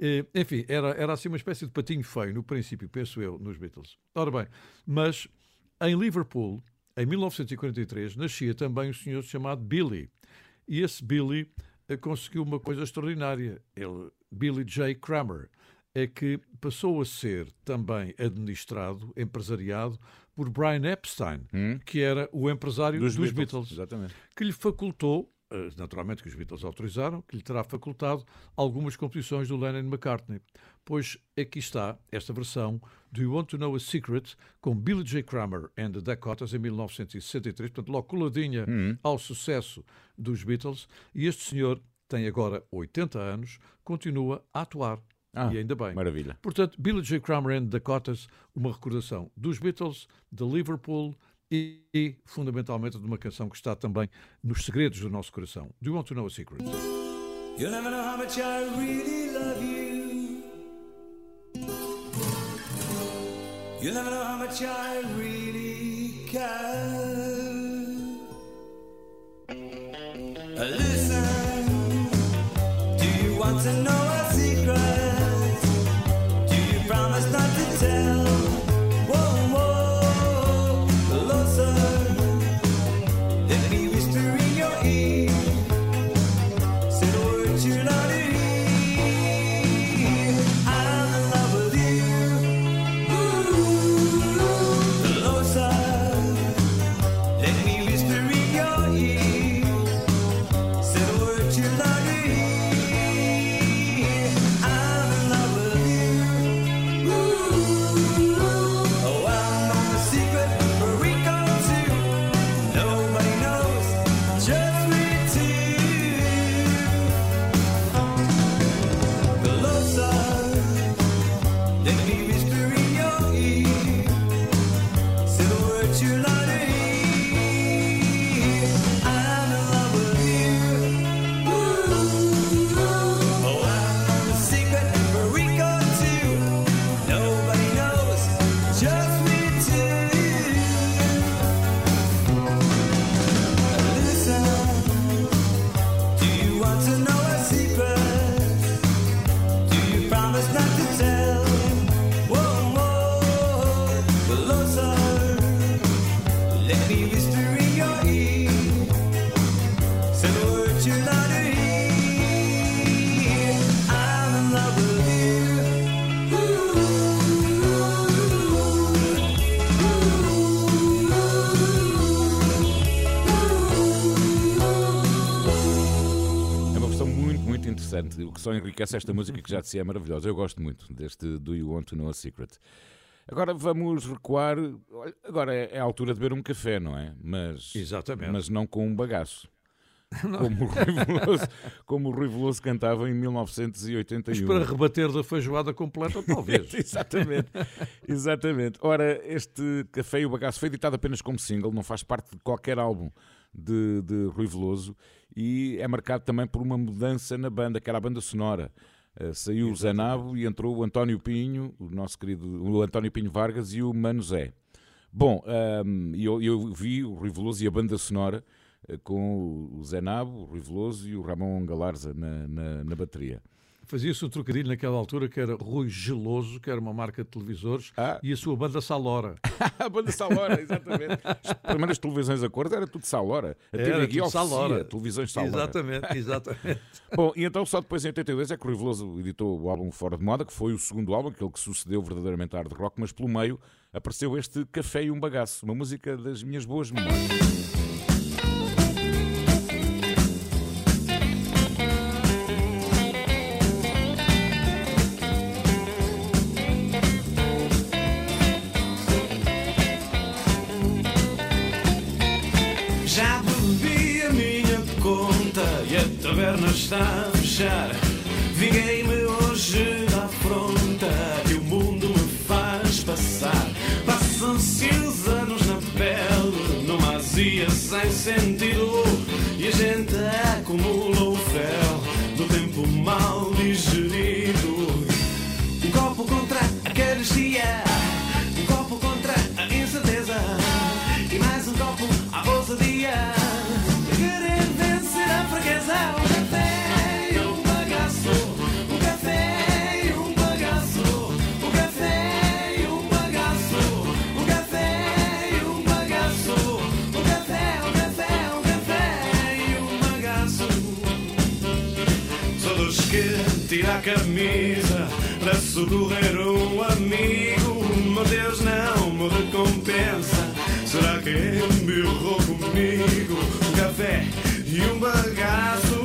Eh, Enfim, era, era assim uma espécie de patinho feio, no princípio, penso eu, nos Beatles. Ora bem, mas em Liverpool, em 1943, nascia também um senhor chamado Billy. E esse Billy eh, conseguiu uma coisa extraordinária. Ele, Billy J. Kramer, é que passou a ser também administrado, empresariado, por Brian Epstein, que era o empresário dos, Hum? Dos Beatles, Beatles, exatamente. que lhe facultou, naturalmente que os Beatles autorizaram, que lhe terá facultado algumas composições do Lennon e McCartney. Pois aqui está esta versão do You Want to Know a Secret com Billy J. Kramer and the Dakotas em 1963, portanto, logo coladinha Hum. ao sucesso dos Beatles. E este senhor tem agora 80 anos, continua a atuar. Ah, e ainda bem. maravilha. Portanto, Billy J. Kramer and the Dakotas, uma recordação dos Beatles, de Liverpool e, e, fundamentalmente, de uma canção que está também nos segredos do nosso coração. Do you want to know a secret? You'll never know how much I really love you. You'll never know how much I really care. Listen, do you want to know O que só enriquece esta música que já de si é maravilhosa. Eu gosto muito deste Do You Want to Know a Secret. Agora vamos recuar. Agora é é a altura de beber um café, não é? Mas, Exatamente. mas não com um bagaço. [laughs] Como o, Rui Veloso, como o Rui Veloso cantava em 1981. Mas para rebater da feijoada completa, talvez. [laughs] exatamente, exatamente. Ora, este Café e o Bagaço foi editado apenas como single, não faz parte de qualquer álbum de, de Rui Veloso e é marcado também por uma mudança na banda, que era a banda sonora. Eh, saiu o Zanabo e entrou o António Pinho, o nosso querido o António Pinho Vargas e o Mano Zé. Bom, ahm, eu, eu vi o Rui Veloso e a banda sonora eh, com o Zé Nabo, o Rui Veloso e o Ramon Galarza na, na, na bateria. Fazia-se um trocadilho naquela altura que era Rui Geloso, que era uma marca de televisores, e a sua banda Salora. [laughs] a banda Salora, exatamente. As primeiras televisões a cores era tudo Salora. A Era TV Guia oferecia Salora. televisões Salora. Exatamente, exatamente. [laughs] Bom, e então só depois em 82 é que o Rui Veloso editou o álbum Fora de Moda, que foi o segundo álbum, aquele que sucedeu verdadeiramente à hard rock, mas pelo meio apareceu este Café e um Bagaço, uma música das minhas boas memórias. Está a fechar. Vinguei-me hoje da afronta que o mundo me faz passar. Passam-se os anos na pele, numa azia sem sentido. E a gente acumula o camisa para socorrer um amigo. Meu Deus, não me recompensa. Será que embirrou comigo um café e um bagaço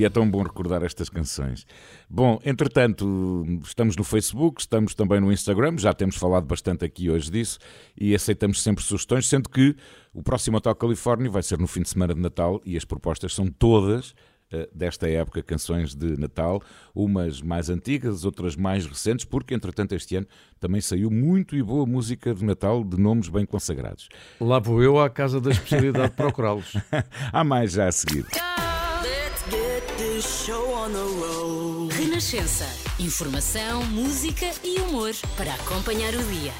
E é tão bom recordar estas canções. Bom, entretanto, estamos no Facebook, estamos também no Instagram, já temos falado bastante aqui hoje disso e aceitamos sempre sugestões, sendo que o próximo Hotel Califórnia vai ser no fim de semana de Natal e as propostas são todas eh, desta época, canções de Natal, umas mais antigas, outras mais recentes, porque entretanto este ano também saiu muito e boa música de Natal de nomes bem consagrados. Lá vou eu à casa da especialidade [laughs] procurá-los. Há mais já a seguir. Renascença. Informação, música e humor para acompanhar o dia.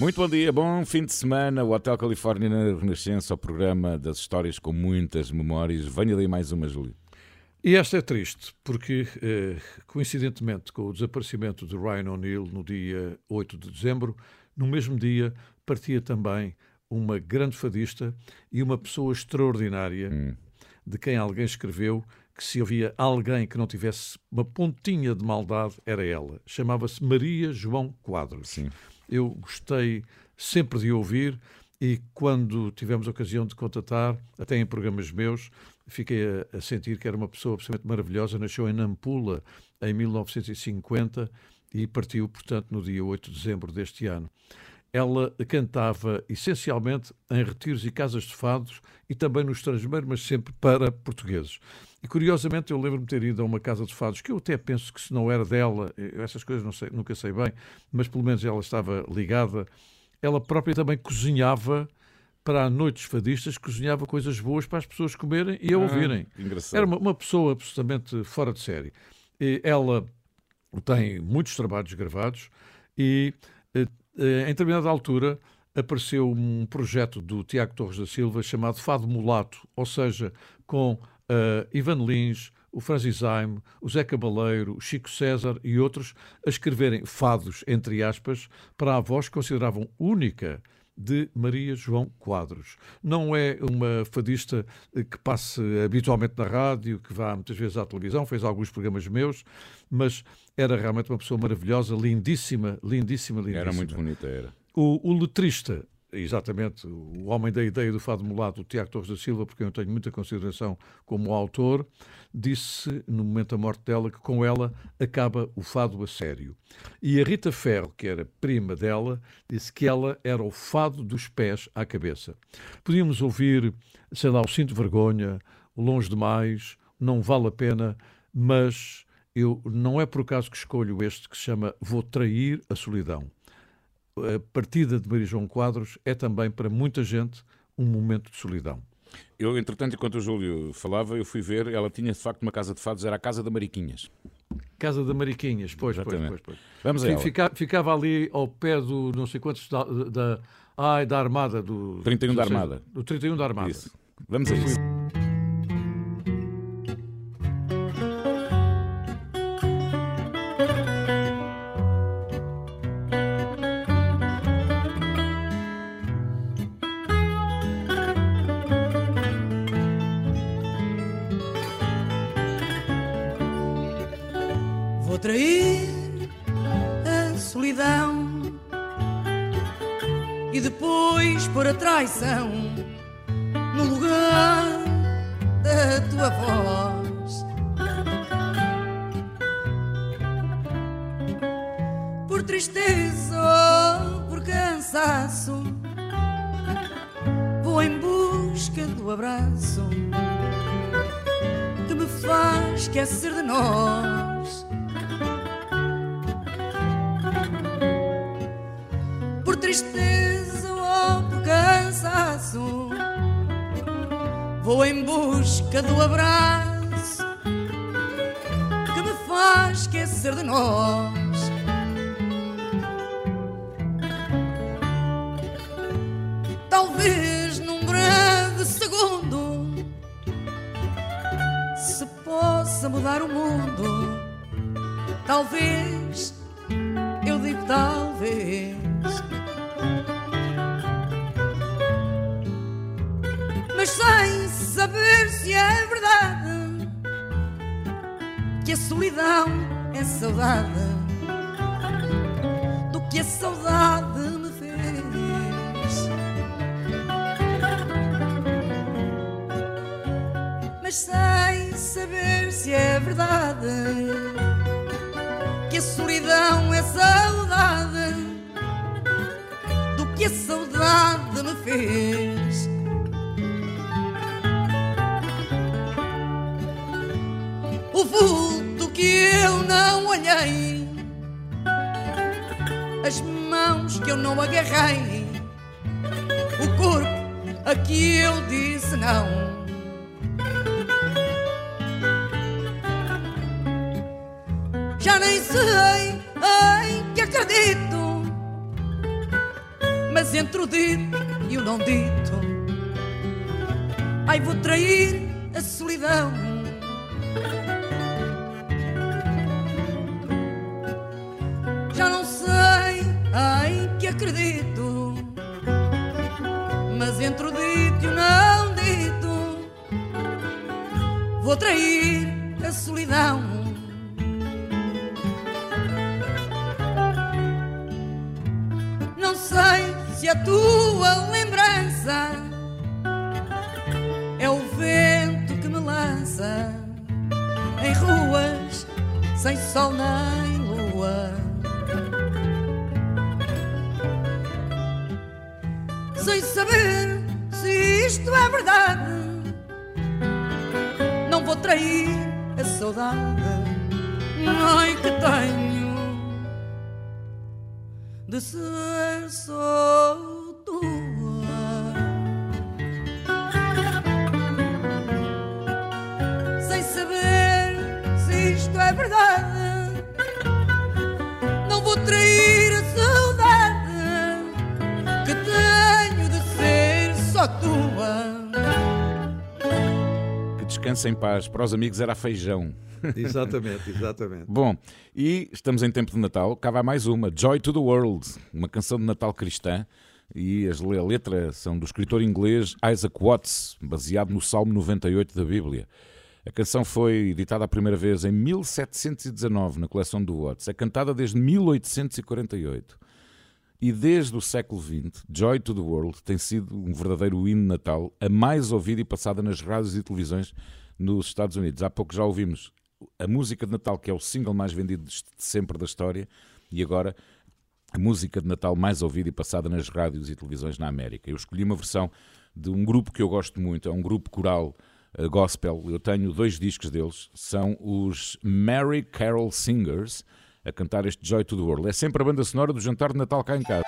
Muito bom dia, bom fim de semana. O Hotel Califórnia na Renascença, o programa das histórias com muitas memórias. Venha daí mais uma, Júlio. E esta é triste, porque, eh, coincidentemente com o desaparecimento de Ryan O'Neill no dia 8 de dezembro, no mesmo dia partia também uma grande fadista e uma pessoa extraordinária, de quem alguém escreveu que se havia alguém que não tivesse uma pontinha de maldade, era ela. Chamava-se Maria João Quadros. Eu gostei sempre de ouvir e quando tivemos a ocasião de contatar, até em programas meus, fiquei a, a sentir que era uma pessoa absolutamente maravilhosa. Nasceu em Nampula em 1950 e partiu, portanto, no dia 8 de dezembro deste ano. Ela cantava essencialmente em retiros e casas de fados e também no estrangeiro, mas sempre para portugueses. E curiosamente eu lembro-me de ter ido a uma casa de fados que eu até penso que se não era dela, eu essas coisas não sei, nunca sei bem, mas pelo menos ela estava ligada. Ela própria também cozinhava para a noite dos fadistas, cozinhava coisas boas para as pessoas comerem e a Ah, ouvirem. engraçado. Era uma, uma pessoa absolutamente fora de série. E ela tem muitos trabalhos gravados e eh, eh, em determinada altura apareceu um projeto do Tiago Torres da Silva chamado Fado Mulato, ou seja, com eh, Ivan Lins, o Francis Zaime, o Zé Cabaleiro, o Chico César e outros a escreverem fados, entre aspas, para a voz que consideravam única de Maria João Quadros. Não é uma fadista eh, que passe habitualmente na rádio, que vá muitas vezes à televisão, fez alguns programas meus, mas era realmente uma pessoa maravilhosa, lindíssima, lindíssima, lindíssima. Era muito bonita, era. O, o letrista exatamente o homem da ideia do fado mulato, o Tiago Torres da Silva, porque eu tenho muita consideração como autor, disse no momento da morte dela que com ela acaba o fado a sério. E a Rita Ferro, que era prima dela, disse que ela era o fado dos pés à cabeça. Podíamos ouvir, sei lá, o Sinto Vergonha, Longe Demais, Não Vale a Pena, mas eu não é por acaso que escolho este que se chama Vou Trair a Solidão a partida de Maria João Quadros é também para muita gente um momento de solidão. Eu, entretanto, enquanto o Júlio falava, eu fui ver, ela tinha de facto uma casa de fados, era a Casa da Mariquinhas. Casa da Mariquinhas, pois, pois, Exatamente. pois, pois. Vamos a Fi- ela. fica- ficava ali ao pé do não sei quantos da, da, ai, da Armada do 31 da Armada. Do 31 da Armada. Isso. Vamos a isso. Depois pôr a traição no lugar da tua voz. Por tristeza ou por cansaço, vou em busca do abraço que me faz esquecer de nós. Do abraço que me faz esquecer de nós. Só tua. Sem saber se isto é verdade, não vou trair a saudade que tenho de ser só tua. Descansa em paz. Para os amigos era feijão. [laughs] Exatamente, exatamente. Bom, e estamos em tempo de Natal. Cá vai mais uma, Joy to the World, uma canção de Natal cristã. E as- a letra são do escritor inglês Isaac Watts, baseado no Salmo 98 da Bíblia. A canção foi editada a primeira vez em 1719 na coleção do Watts. É cantada desde 1848. E desde o século XX, Joy to the World tem sido um verdadeiro hino Natal, a mais ouvida e passada nas rádios e televisões nos Estados Unidos. Há pouco já ouvimos a música de Natal, que é o single mais vendido de sempre da história, e agora a música de Natal mais ouvida e passada nas rádios e televisões na América. Eu escolhi uma versão de um grupo que eu gosto muito, é um grupo coral uh, gospel. Eu tenho dois discos deles, são os Mary Carol Singers a cantar este Joy to the World. É sempre a banda sonora do jantar de Natal cá em casa.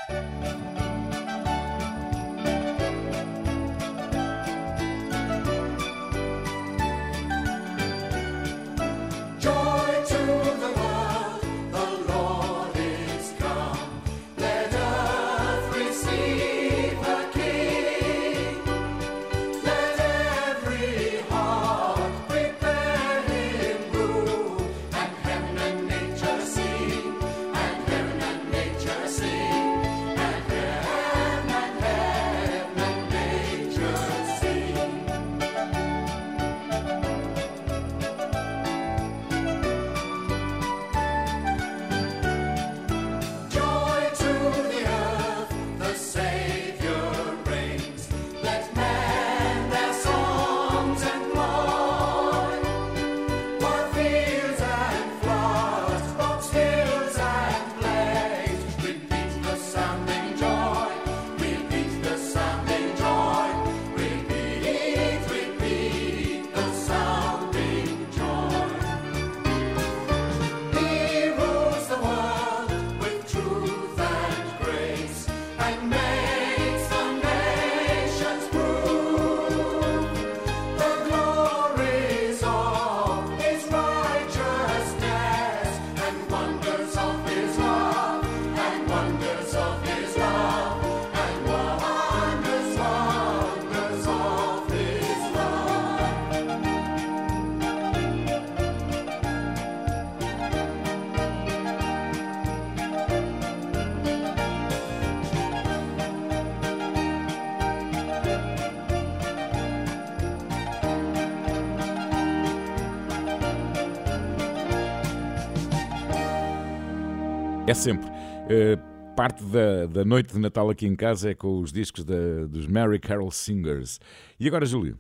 É sempre. Eh, parte da, da noite de Natal aqui em casa é com os discos dos Mary Carol Singers. E agora, Júlio?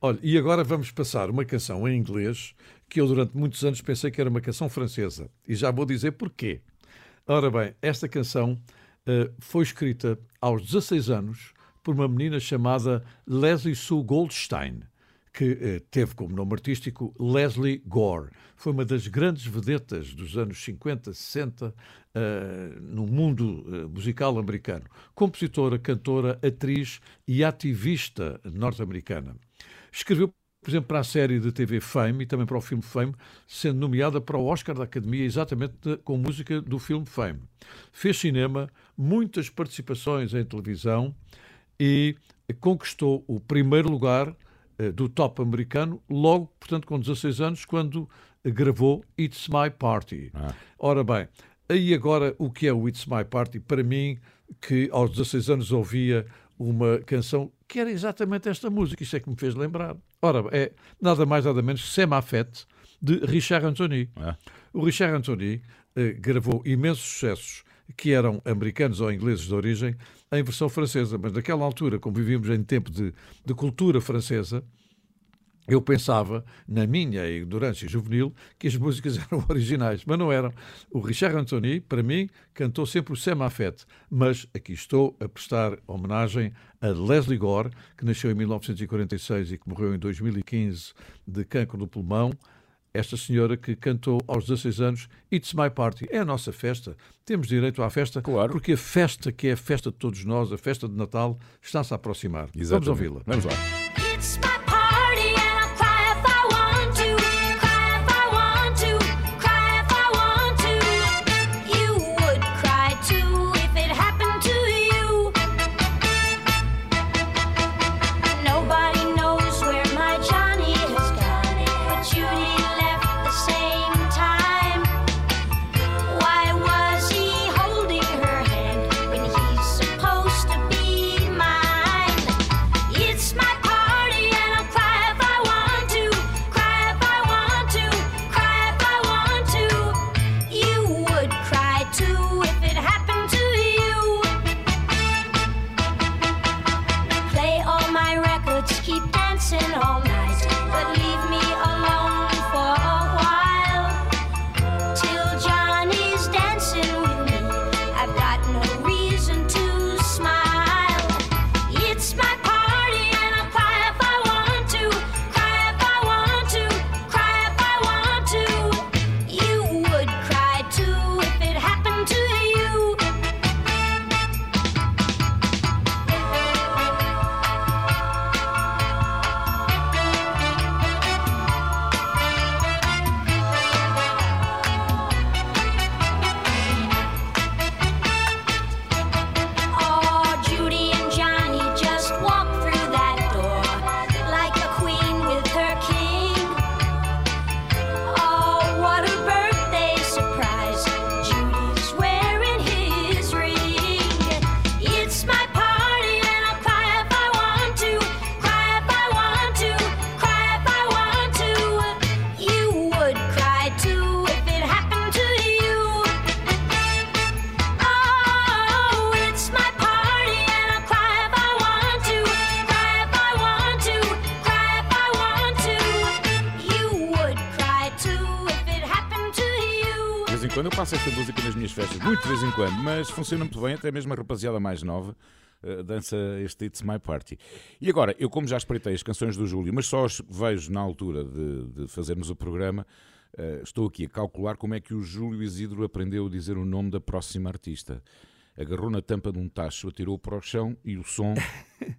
Olha, e agora vamos passar uma canção em inglês que eu durante muitos anos pensei que era uma canção francesa. E já vou dizer porquê. Ora bem, esta canção eh, foi escrita aos 16 anos por uma menina chamada Leslie Sue Goldstein, que eh, teve como nome artístico Leslie Gore. Foi uma das grandes vedetas dos anos 50, 60 eh, no mundo eh, musical americano. Compositora, cantora, atriz e ativista norte-americana. Escreveu, por exemplo, para a série de TV Fame e também para o filme Fame, sendo nomeada para o Oscar da Academia exatamente com música do filme Fame. Fez cinema, muitas participações em televisão e conquistou o primeiro lugar do top americano logo, portanto, com 16 anos, quando gravou It's My Party. Ora bem, aí agora o que é o It's My Party? Para mim, que aos 16 anos ouvia uma canção que era exatamente esta música, isso é que me fez lembrar. Ora, é nada mais nada menos que Fete, de Richard Anthony. O Richard Anthony eh, gravou imensos sucessos que eram americanos ou ingleses de origem em versão francesa, mas naquela altura, como vivíamos em tempo de, de cultura francesa, eu pensava, na minha ignorância juvenil, que as músicas [laughs] eram originais, mas não eram. O Richard Anthony, para mim, cantou sempre o Sema Fete, mas aqui estou a prestar homenagem a Leslie Gore, que nasceu em 1946 e que morreu em 2015 de cancro do pulmão. Esta senhora que cantou aos 16 anos It's My Party. É a nossa festa. Temos direito à festa, claro. porque a festa que é a festa de todos nós, a festa de Natal, está-se a aproximar. Vamos Exatamente. ouvi-la. Vamos lá. Vez em quando, mas funciona muito bem, até mesmo a rapaziada mais nova. eh, dança este It's My Party. E agora, eu como já espreitei as canções do Júlio, mas só as vejo na altura de, de fazermos o programa, eh, estou aqui a calcular como é que o Júlio Isidro aprendeu a dizer o nome da próxima artista. Agarrou na tampa de um tacho, atirou para o chão e o som. [laughs]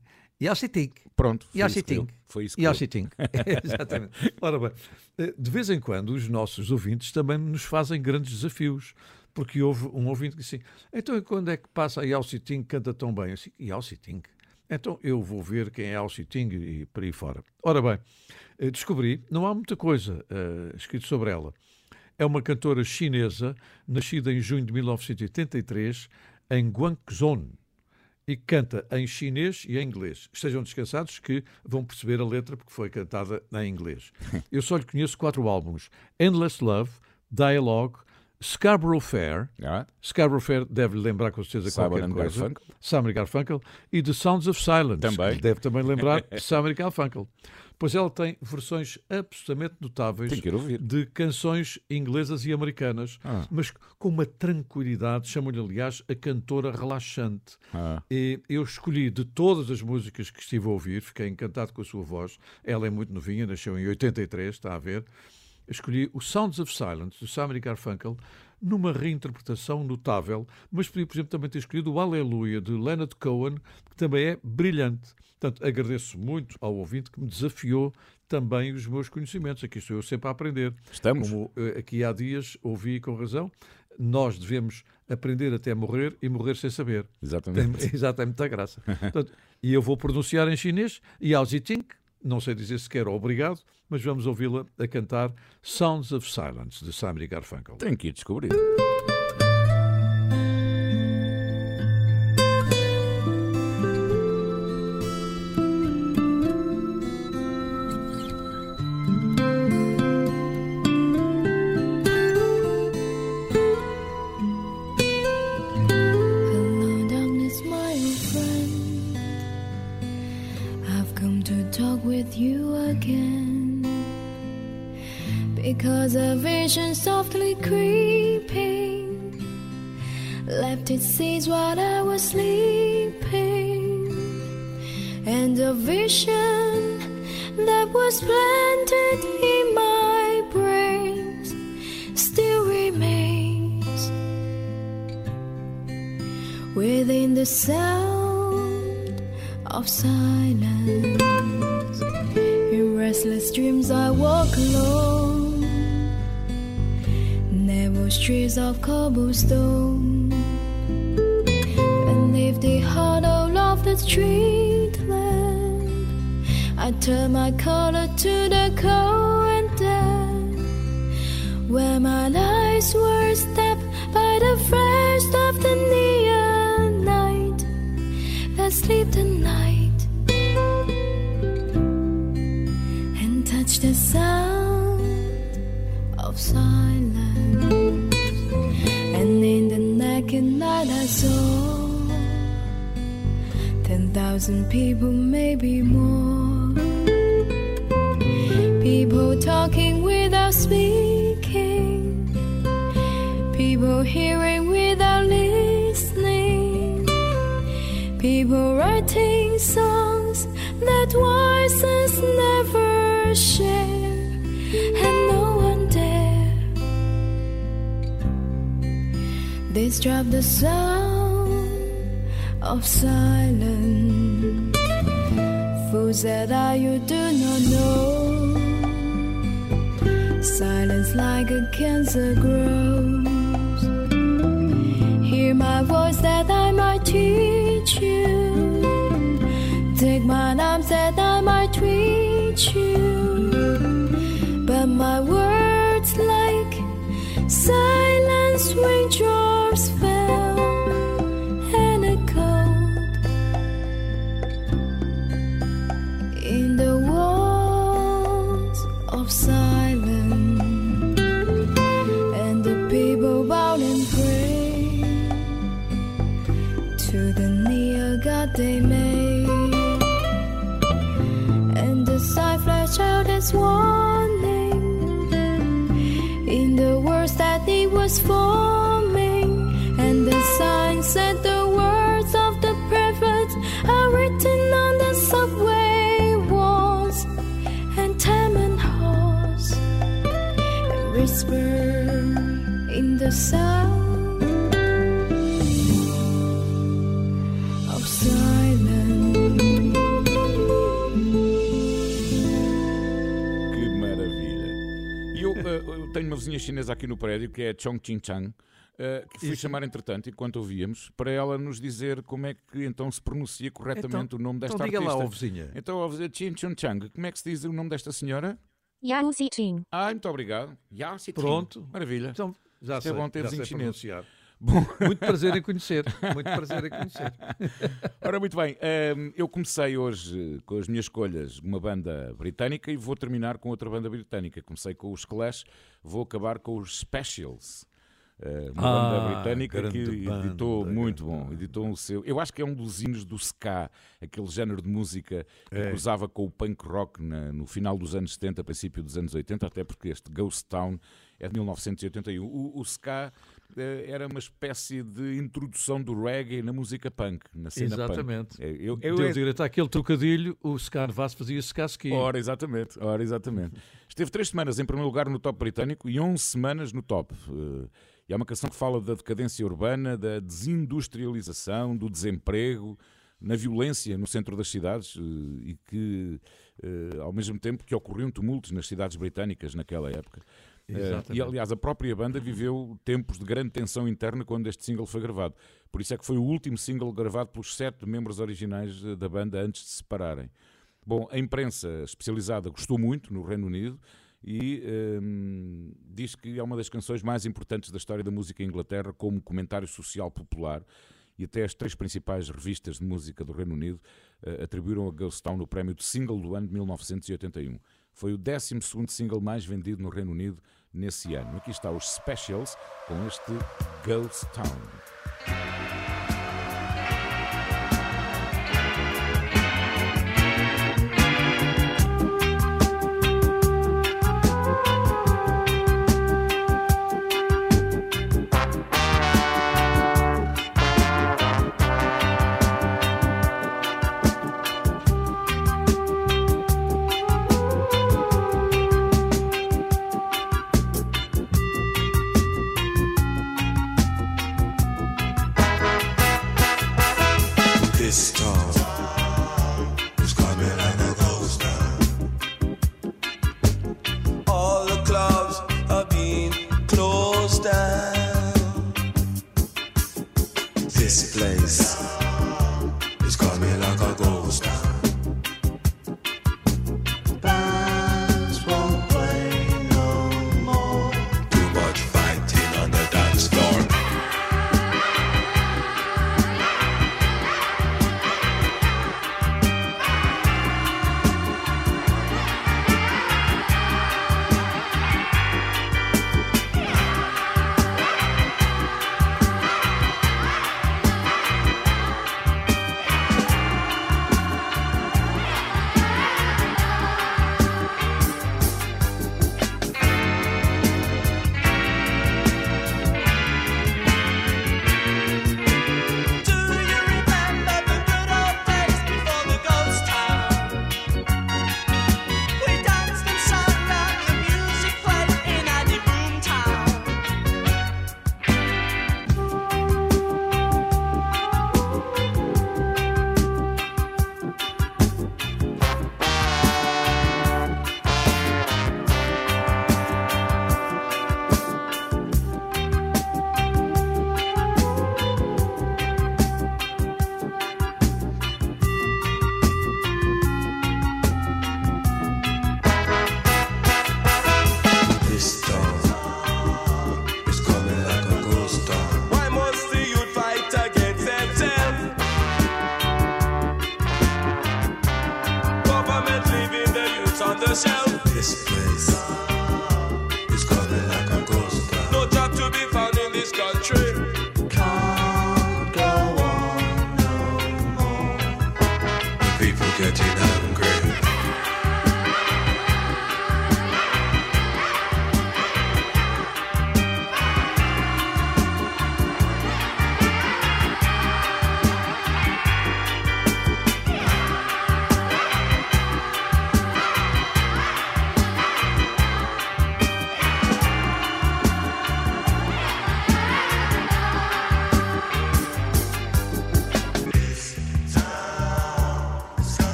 Tink. Pronto, foi Yossi isso que Tink. foi isso que ele- Tink. [laughs] Exatamente. Ora bem, eh, de vez em quando os nossos ouvintes também nos fazem grandes desafios. Porque houve um ouvinte que disse assim, então e quando é que passa a Yossi Tink canta tão bem? Eu disse, Yossi Tink? Então eu vou ver quem é Yossi Tink e por aí fora. Ora bem, eh, descobri, não há muita coisa eh, escrito sobre ela. É uma cantora chinesa, nascida em junho de 1983, em Guangzhou, e canta em chinês e em inglês. Estejam descansados que vão perceber a letra porque foi cantada em inglês. [laughs] Eu só lhe conheço quatro álbuns: Endless Love, Dialogue, Scarborough Fair. Scarborough Fair deve lembrar com certeza Simon qualquer coisa. Garfunkel. Simon Garfunkel e The Sounds of Silence. Também. que Deve também lembrar [laughs] Simon Garfunkel. Pois ela tem versões absolutamente notáveis de canções inglesas e americanas, Ah. mas com uma tranquilidade, chamam-lhe aliás a cantora relaxante. Ah. E eu escolhi de todas as músicas que estive a ouvir, fiquei encantado com a sua voz. Ela é muito novinha, nasceu em 83, está a ver. Escolhi o Sounds of Silence, do Simon Garfunkel, numa reinterpretação notável, mas podia, por exemplo, também ter escolhido o Aleluia, de Leonard Cohen, que também é brilhante. Portanto, agradeço muito ao ouvinte que me desafiou também os meus conhecimentos. Aqui estou eu sempre a aprender. Estamos. Como eh, aqui há dias ouvi com razão, nós devemos aprender até morrer e morrer sem saber. Exatamente. Tem, [laughs] exato, tem muita graça. Portanto, e eu vou pronunciar em chinês, Yao Zitink, não sei dizer sequer obrigado, mas vamos ouvi-la a cantar Sounds of Silence, de Simon Garfunkel. Tenho que ir descobrir. was for vizinha chinesa aqui no prédio que é Chong Chin Chang. eh, que fui chamar entretanto, enquanto ouvíamos, para ela nos dizer como é que então se pronuncia corretamente Então- o nome desta então diga lá, artista. ó vizinha. Então, ó vizinha, Chin Chun Chang, como é que se diz o nome desta senhora? Yang Xiqing. Ah, muito obrigado. Yao Xi Qing. Pronto. Maravilha. Então, já Isto é sei, bom ter já vizinhos sei chineses. pronunciar. Bom. Muito prazer em conhecer. Muito prazer em conhecer. Ora, muito bem. ehm, eu comecei hoje com as minhas escolhas uma banda britânica e vou terminar com outra banda britânica. Comecei com os Clash, vou acabar com os Specials. Eh, uma Ah, banda britânica que grande banda, editou muito bom, editou o seu. Eu acho que é um dos hinos do ska, aquele género de música que É. cruzava com o punk rock na- no final dos anos 70, princípio dos anos 80, até porque este Ghost Town é de 1981. O, o ska era uma espécie de introdução do reggae na música punk, na cena Exatamente. punk. Eu, eu, Deu direito àquele trocadilho, o Scar Vass fazia Skaski. Ora, exatamente, ora, exatamente. [laughs] Esteve três semanas em primeiro lugar no top britânico e 11 semanas no top. Eh, e é uma canção que fala da decadência urbana, da desindustrialização, do desemprego, na violência no centro das cidades eh, e que, eh, ao mesmo tempo, que ocorriam tumultos nas cidades britânicas naquela época. E, Exatamente. aliás, a própria banda viveu tempos de grande tensão interna quando este single foi gravado. Por isso é que foi o último single gravado pelos sete membros originais eh, da banda antes de se separarem. Bom, a imprensa especializada gostou muito no Reino Unido e hum, diz que é uma das canções mais importantes da história da música em Inglaterra como comentário social popular e até as três principais revistas de música do Reino Unido eh, atribuíram a Ghost Town o prémio de single do ano de 1981. Foi o 12 single mais vendido no Reino Unido nesse ano. Aqui está os Specials com este Ghost Town. this place.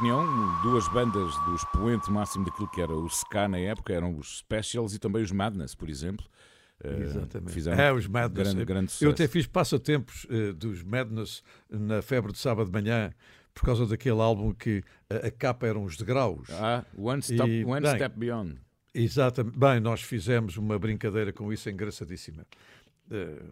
Opinião, duas bandas do expoente máximo daquilo que era o ska na época eram os Specials e também os Madness, por exemplo. Eh, Exatamente. Fizeram é, os Madness. Grande, grande Eu sucesso. até fiz passatempos eh, dos Madness na febre de sábado de manhã por causa daquele álbum que a, a capa eram os degraus. Ah, One Step- One Step Beyond. Exatamente. Bem, nós fizemos uma brincadeira com isso engraçadíssima. Eh,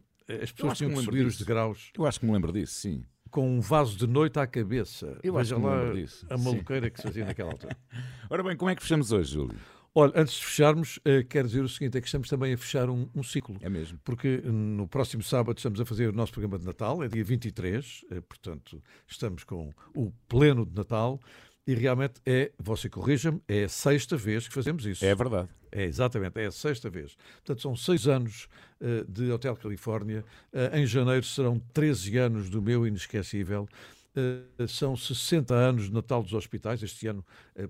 as Eu pessoas tinham que subir os disso. degraus Eu acho que me lembro disso, sim. Com um vaso de noite à cabeça. Eu Veja lá disso, a sim. maluqueira que se fazia naquela altura. [laughs] Ora bem, como é que fechamos hoje, Júlio? Olha, antes de fecharmos, eh, quero dizer o seguinte: é que estamos também a fechar um, um ciclo. É mesmo. Porque no próximo sábado estamos a fazer o nosso programa de Natal, é dia 23, eh, portanto, estamos com o pleno de Natal. E realmente é, você corrija-me, é a sexta vez que fazemos isso. É verdade. É, exatamente, é a sexta vez. Portanto, são seis anos eh, de Hotel Califórnia. Eh, em janeiro serão 13 anos do meu inesquecível. Eh, são 60 anos de Natal dos Hospitais. Este ano,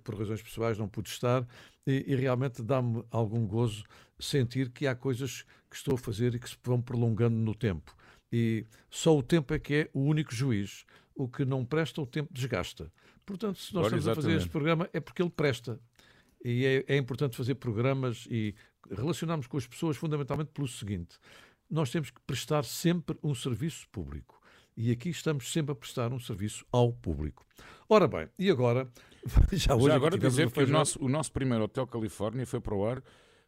por razões pessoais, não pude estar. E, e realmente dá-me algum gozo sentir que há coisas que estou a fazer e que se vão prolongando no tempo. E só o tempo é que é o único juiz. O que não presta, o tempo desgasta. Portanto, se nós Ora, estamos a fazer exatamente. este programa, é porque ele presta. E é, é importante fazer programas e relacionarmos com as pessoas fundamentalmente pelo seguinte: nós temos que prestar sempre um serviço público. E aqui estamos sempre a prestar um serviço ao público. Ora bem, e agora? [laughs] Já hoje Já agora dizer que o nosso, o nosso primeiro Hotel Califórnia foi para o ar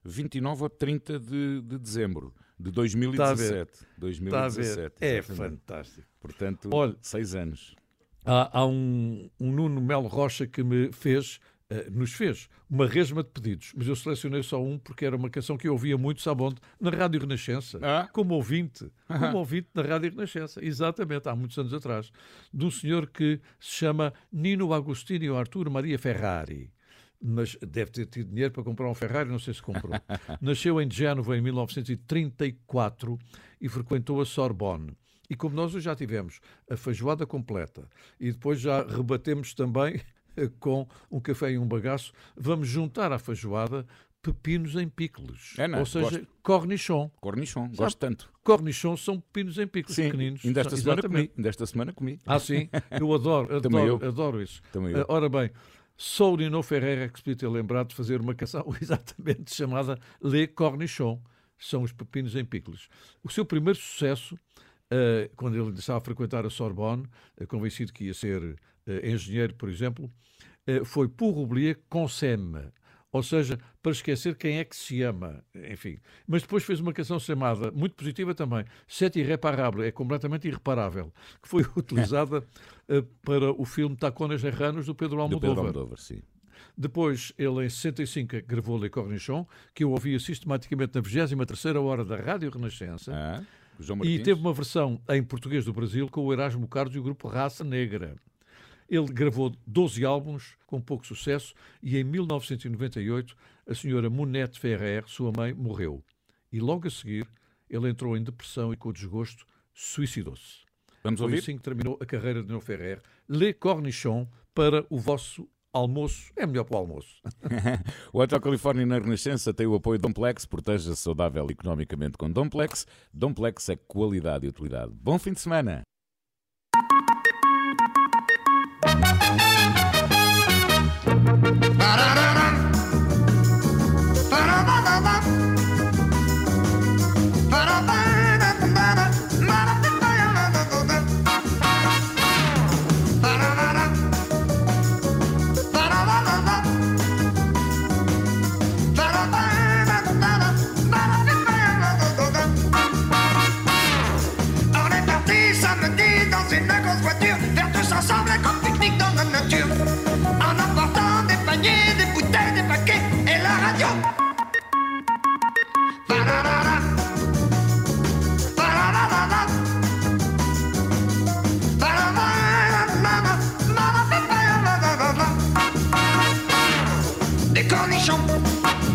29 a 30 de, de dezembro de 2017. Está a ver. 2017 É exatamente. fantástico. Portanto, Olha, seis anos. Há, há um, um Nuno Melo Rocha que me fez, nos fez, uma resma de pedidos, mas eu selecionei só um porque era uma canção que eu ouvia muito, sabe onde? Na Rádio Renascença, como ouvinte, como [laughs] ouvinte na Rádio Renascença, exatamente, há muitos anos atrás, de um senhor que se chama Nino Agostinho Arturo Maria Ferrari. Mas deve ter tido dinheiro para comprar um Ferrari, não sei se comprou. [laughs] Nasceu em Génova em 1934 e frequentou a Sorbonne. E como nós já tivemos a feijoada completa e depois já rebatemos também [laughs] com um café e um bagaço, vamos juntar à feijoada pepinos em picles. É, não, Ou seja, gosto. cornichon. Cornichon, Sabe? gosto tanto. Cornichon são pepinos em picles Sim, pequeninos. ainda esta semana Exatamente. comi. Ainda esta semana comi. Ah, sim? Eu adoro, [laughs] adoro, eu. adoro isso. Também eu. Ah, ora bem, só o Nino Ferreira que se podia ter lembrado de fazer uma canção [laughs] exatamente chamada Les Cornichons. São os pepinos em picles. O seu primeiro sucesso, ah, quando ele estava a frequentar a Sorbonne, ah, convencido que ia ser engenheiro, por exemplo, ah, foi Pour oublier qu'on s'aime. Ou seja, para esquecer quem é que se ama, enfim. Mas depois fez uma canção chamada, muito positiva também, C'est irréparable, é completamente irreparável, que foi [laughs] utilizada eh, para o filme Tacones Erranos do Pedro Do Almodóvar. Pedro Almodóvar, sim. Depois, ele em 65 gravou Le Cornichon, que eu ouvia sistematicamente na 23ª hora da Rádio Renascença. Ah, e teve uma versão em português do Brasil com o Erasmo Carlos e o grupo Raça Negra. Ele gravou 12 álbuns com pouco sucesso e em 1998 a senhora Monette Ferrer, sua mãe, morreu. E logo a seguir ele entrou em depressão e com desgosto suicidou-se. Vamos Foi ouvir? assim que terminou a carreira de Nino Ferrer. Le Cornichon para o vosso almoço. É melhor para o almoço. [laughs] o Hotel Califórnia na Renascença tem o apoio de Domplex, proteja-se saudável economicamente com Domplex. Domplex é qualidade e utilidade. Bom fim de semana! Thank you.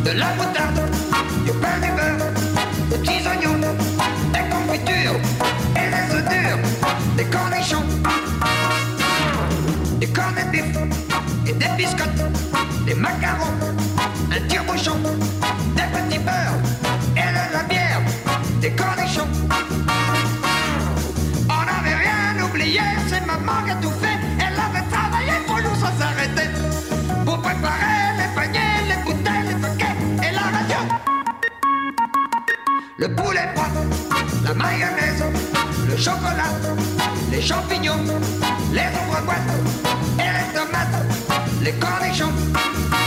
de la moutarde, du pain du beurre, des petits oignons, des confitures et des œufs durs, des cornichons, du cornet bif et des biscottes, des macarons. mayonnaise, le chocolat, les champignons, les ombres boîtes et les tomates, les cornichons.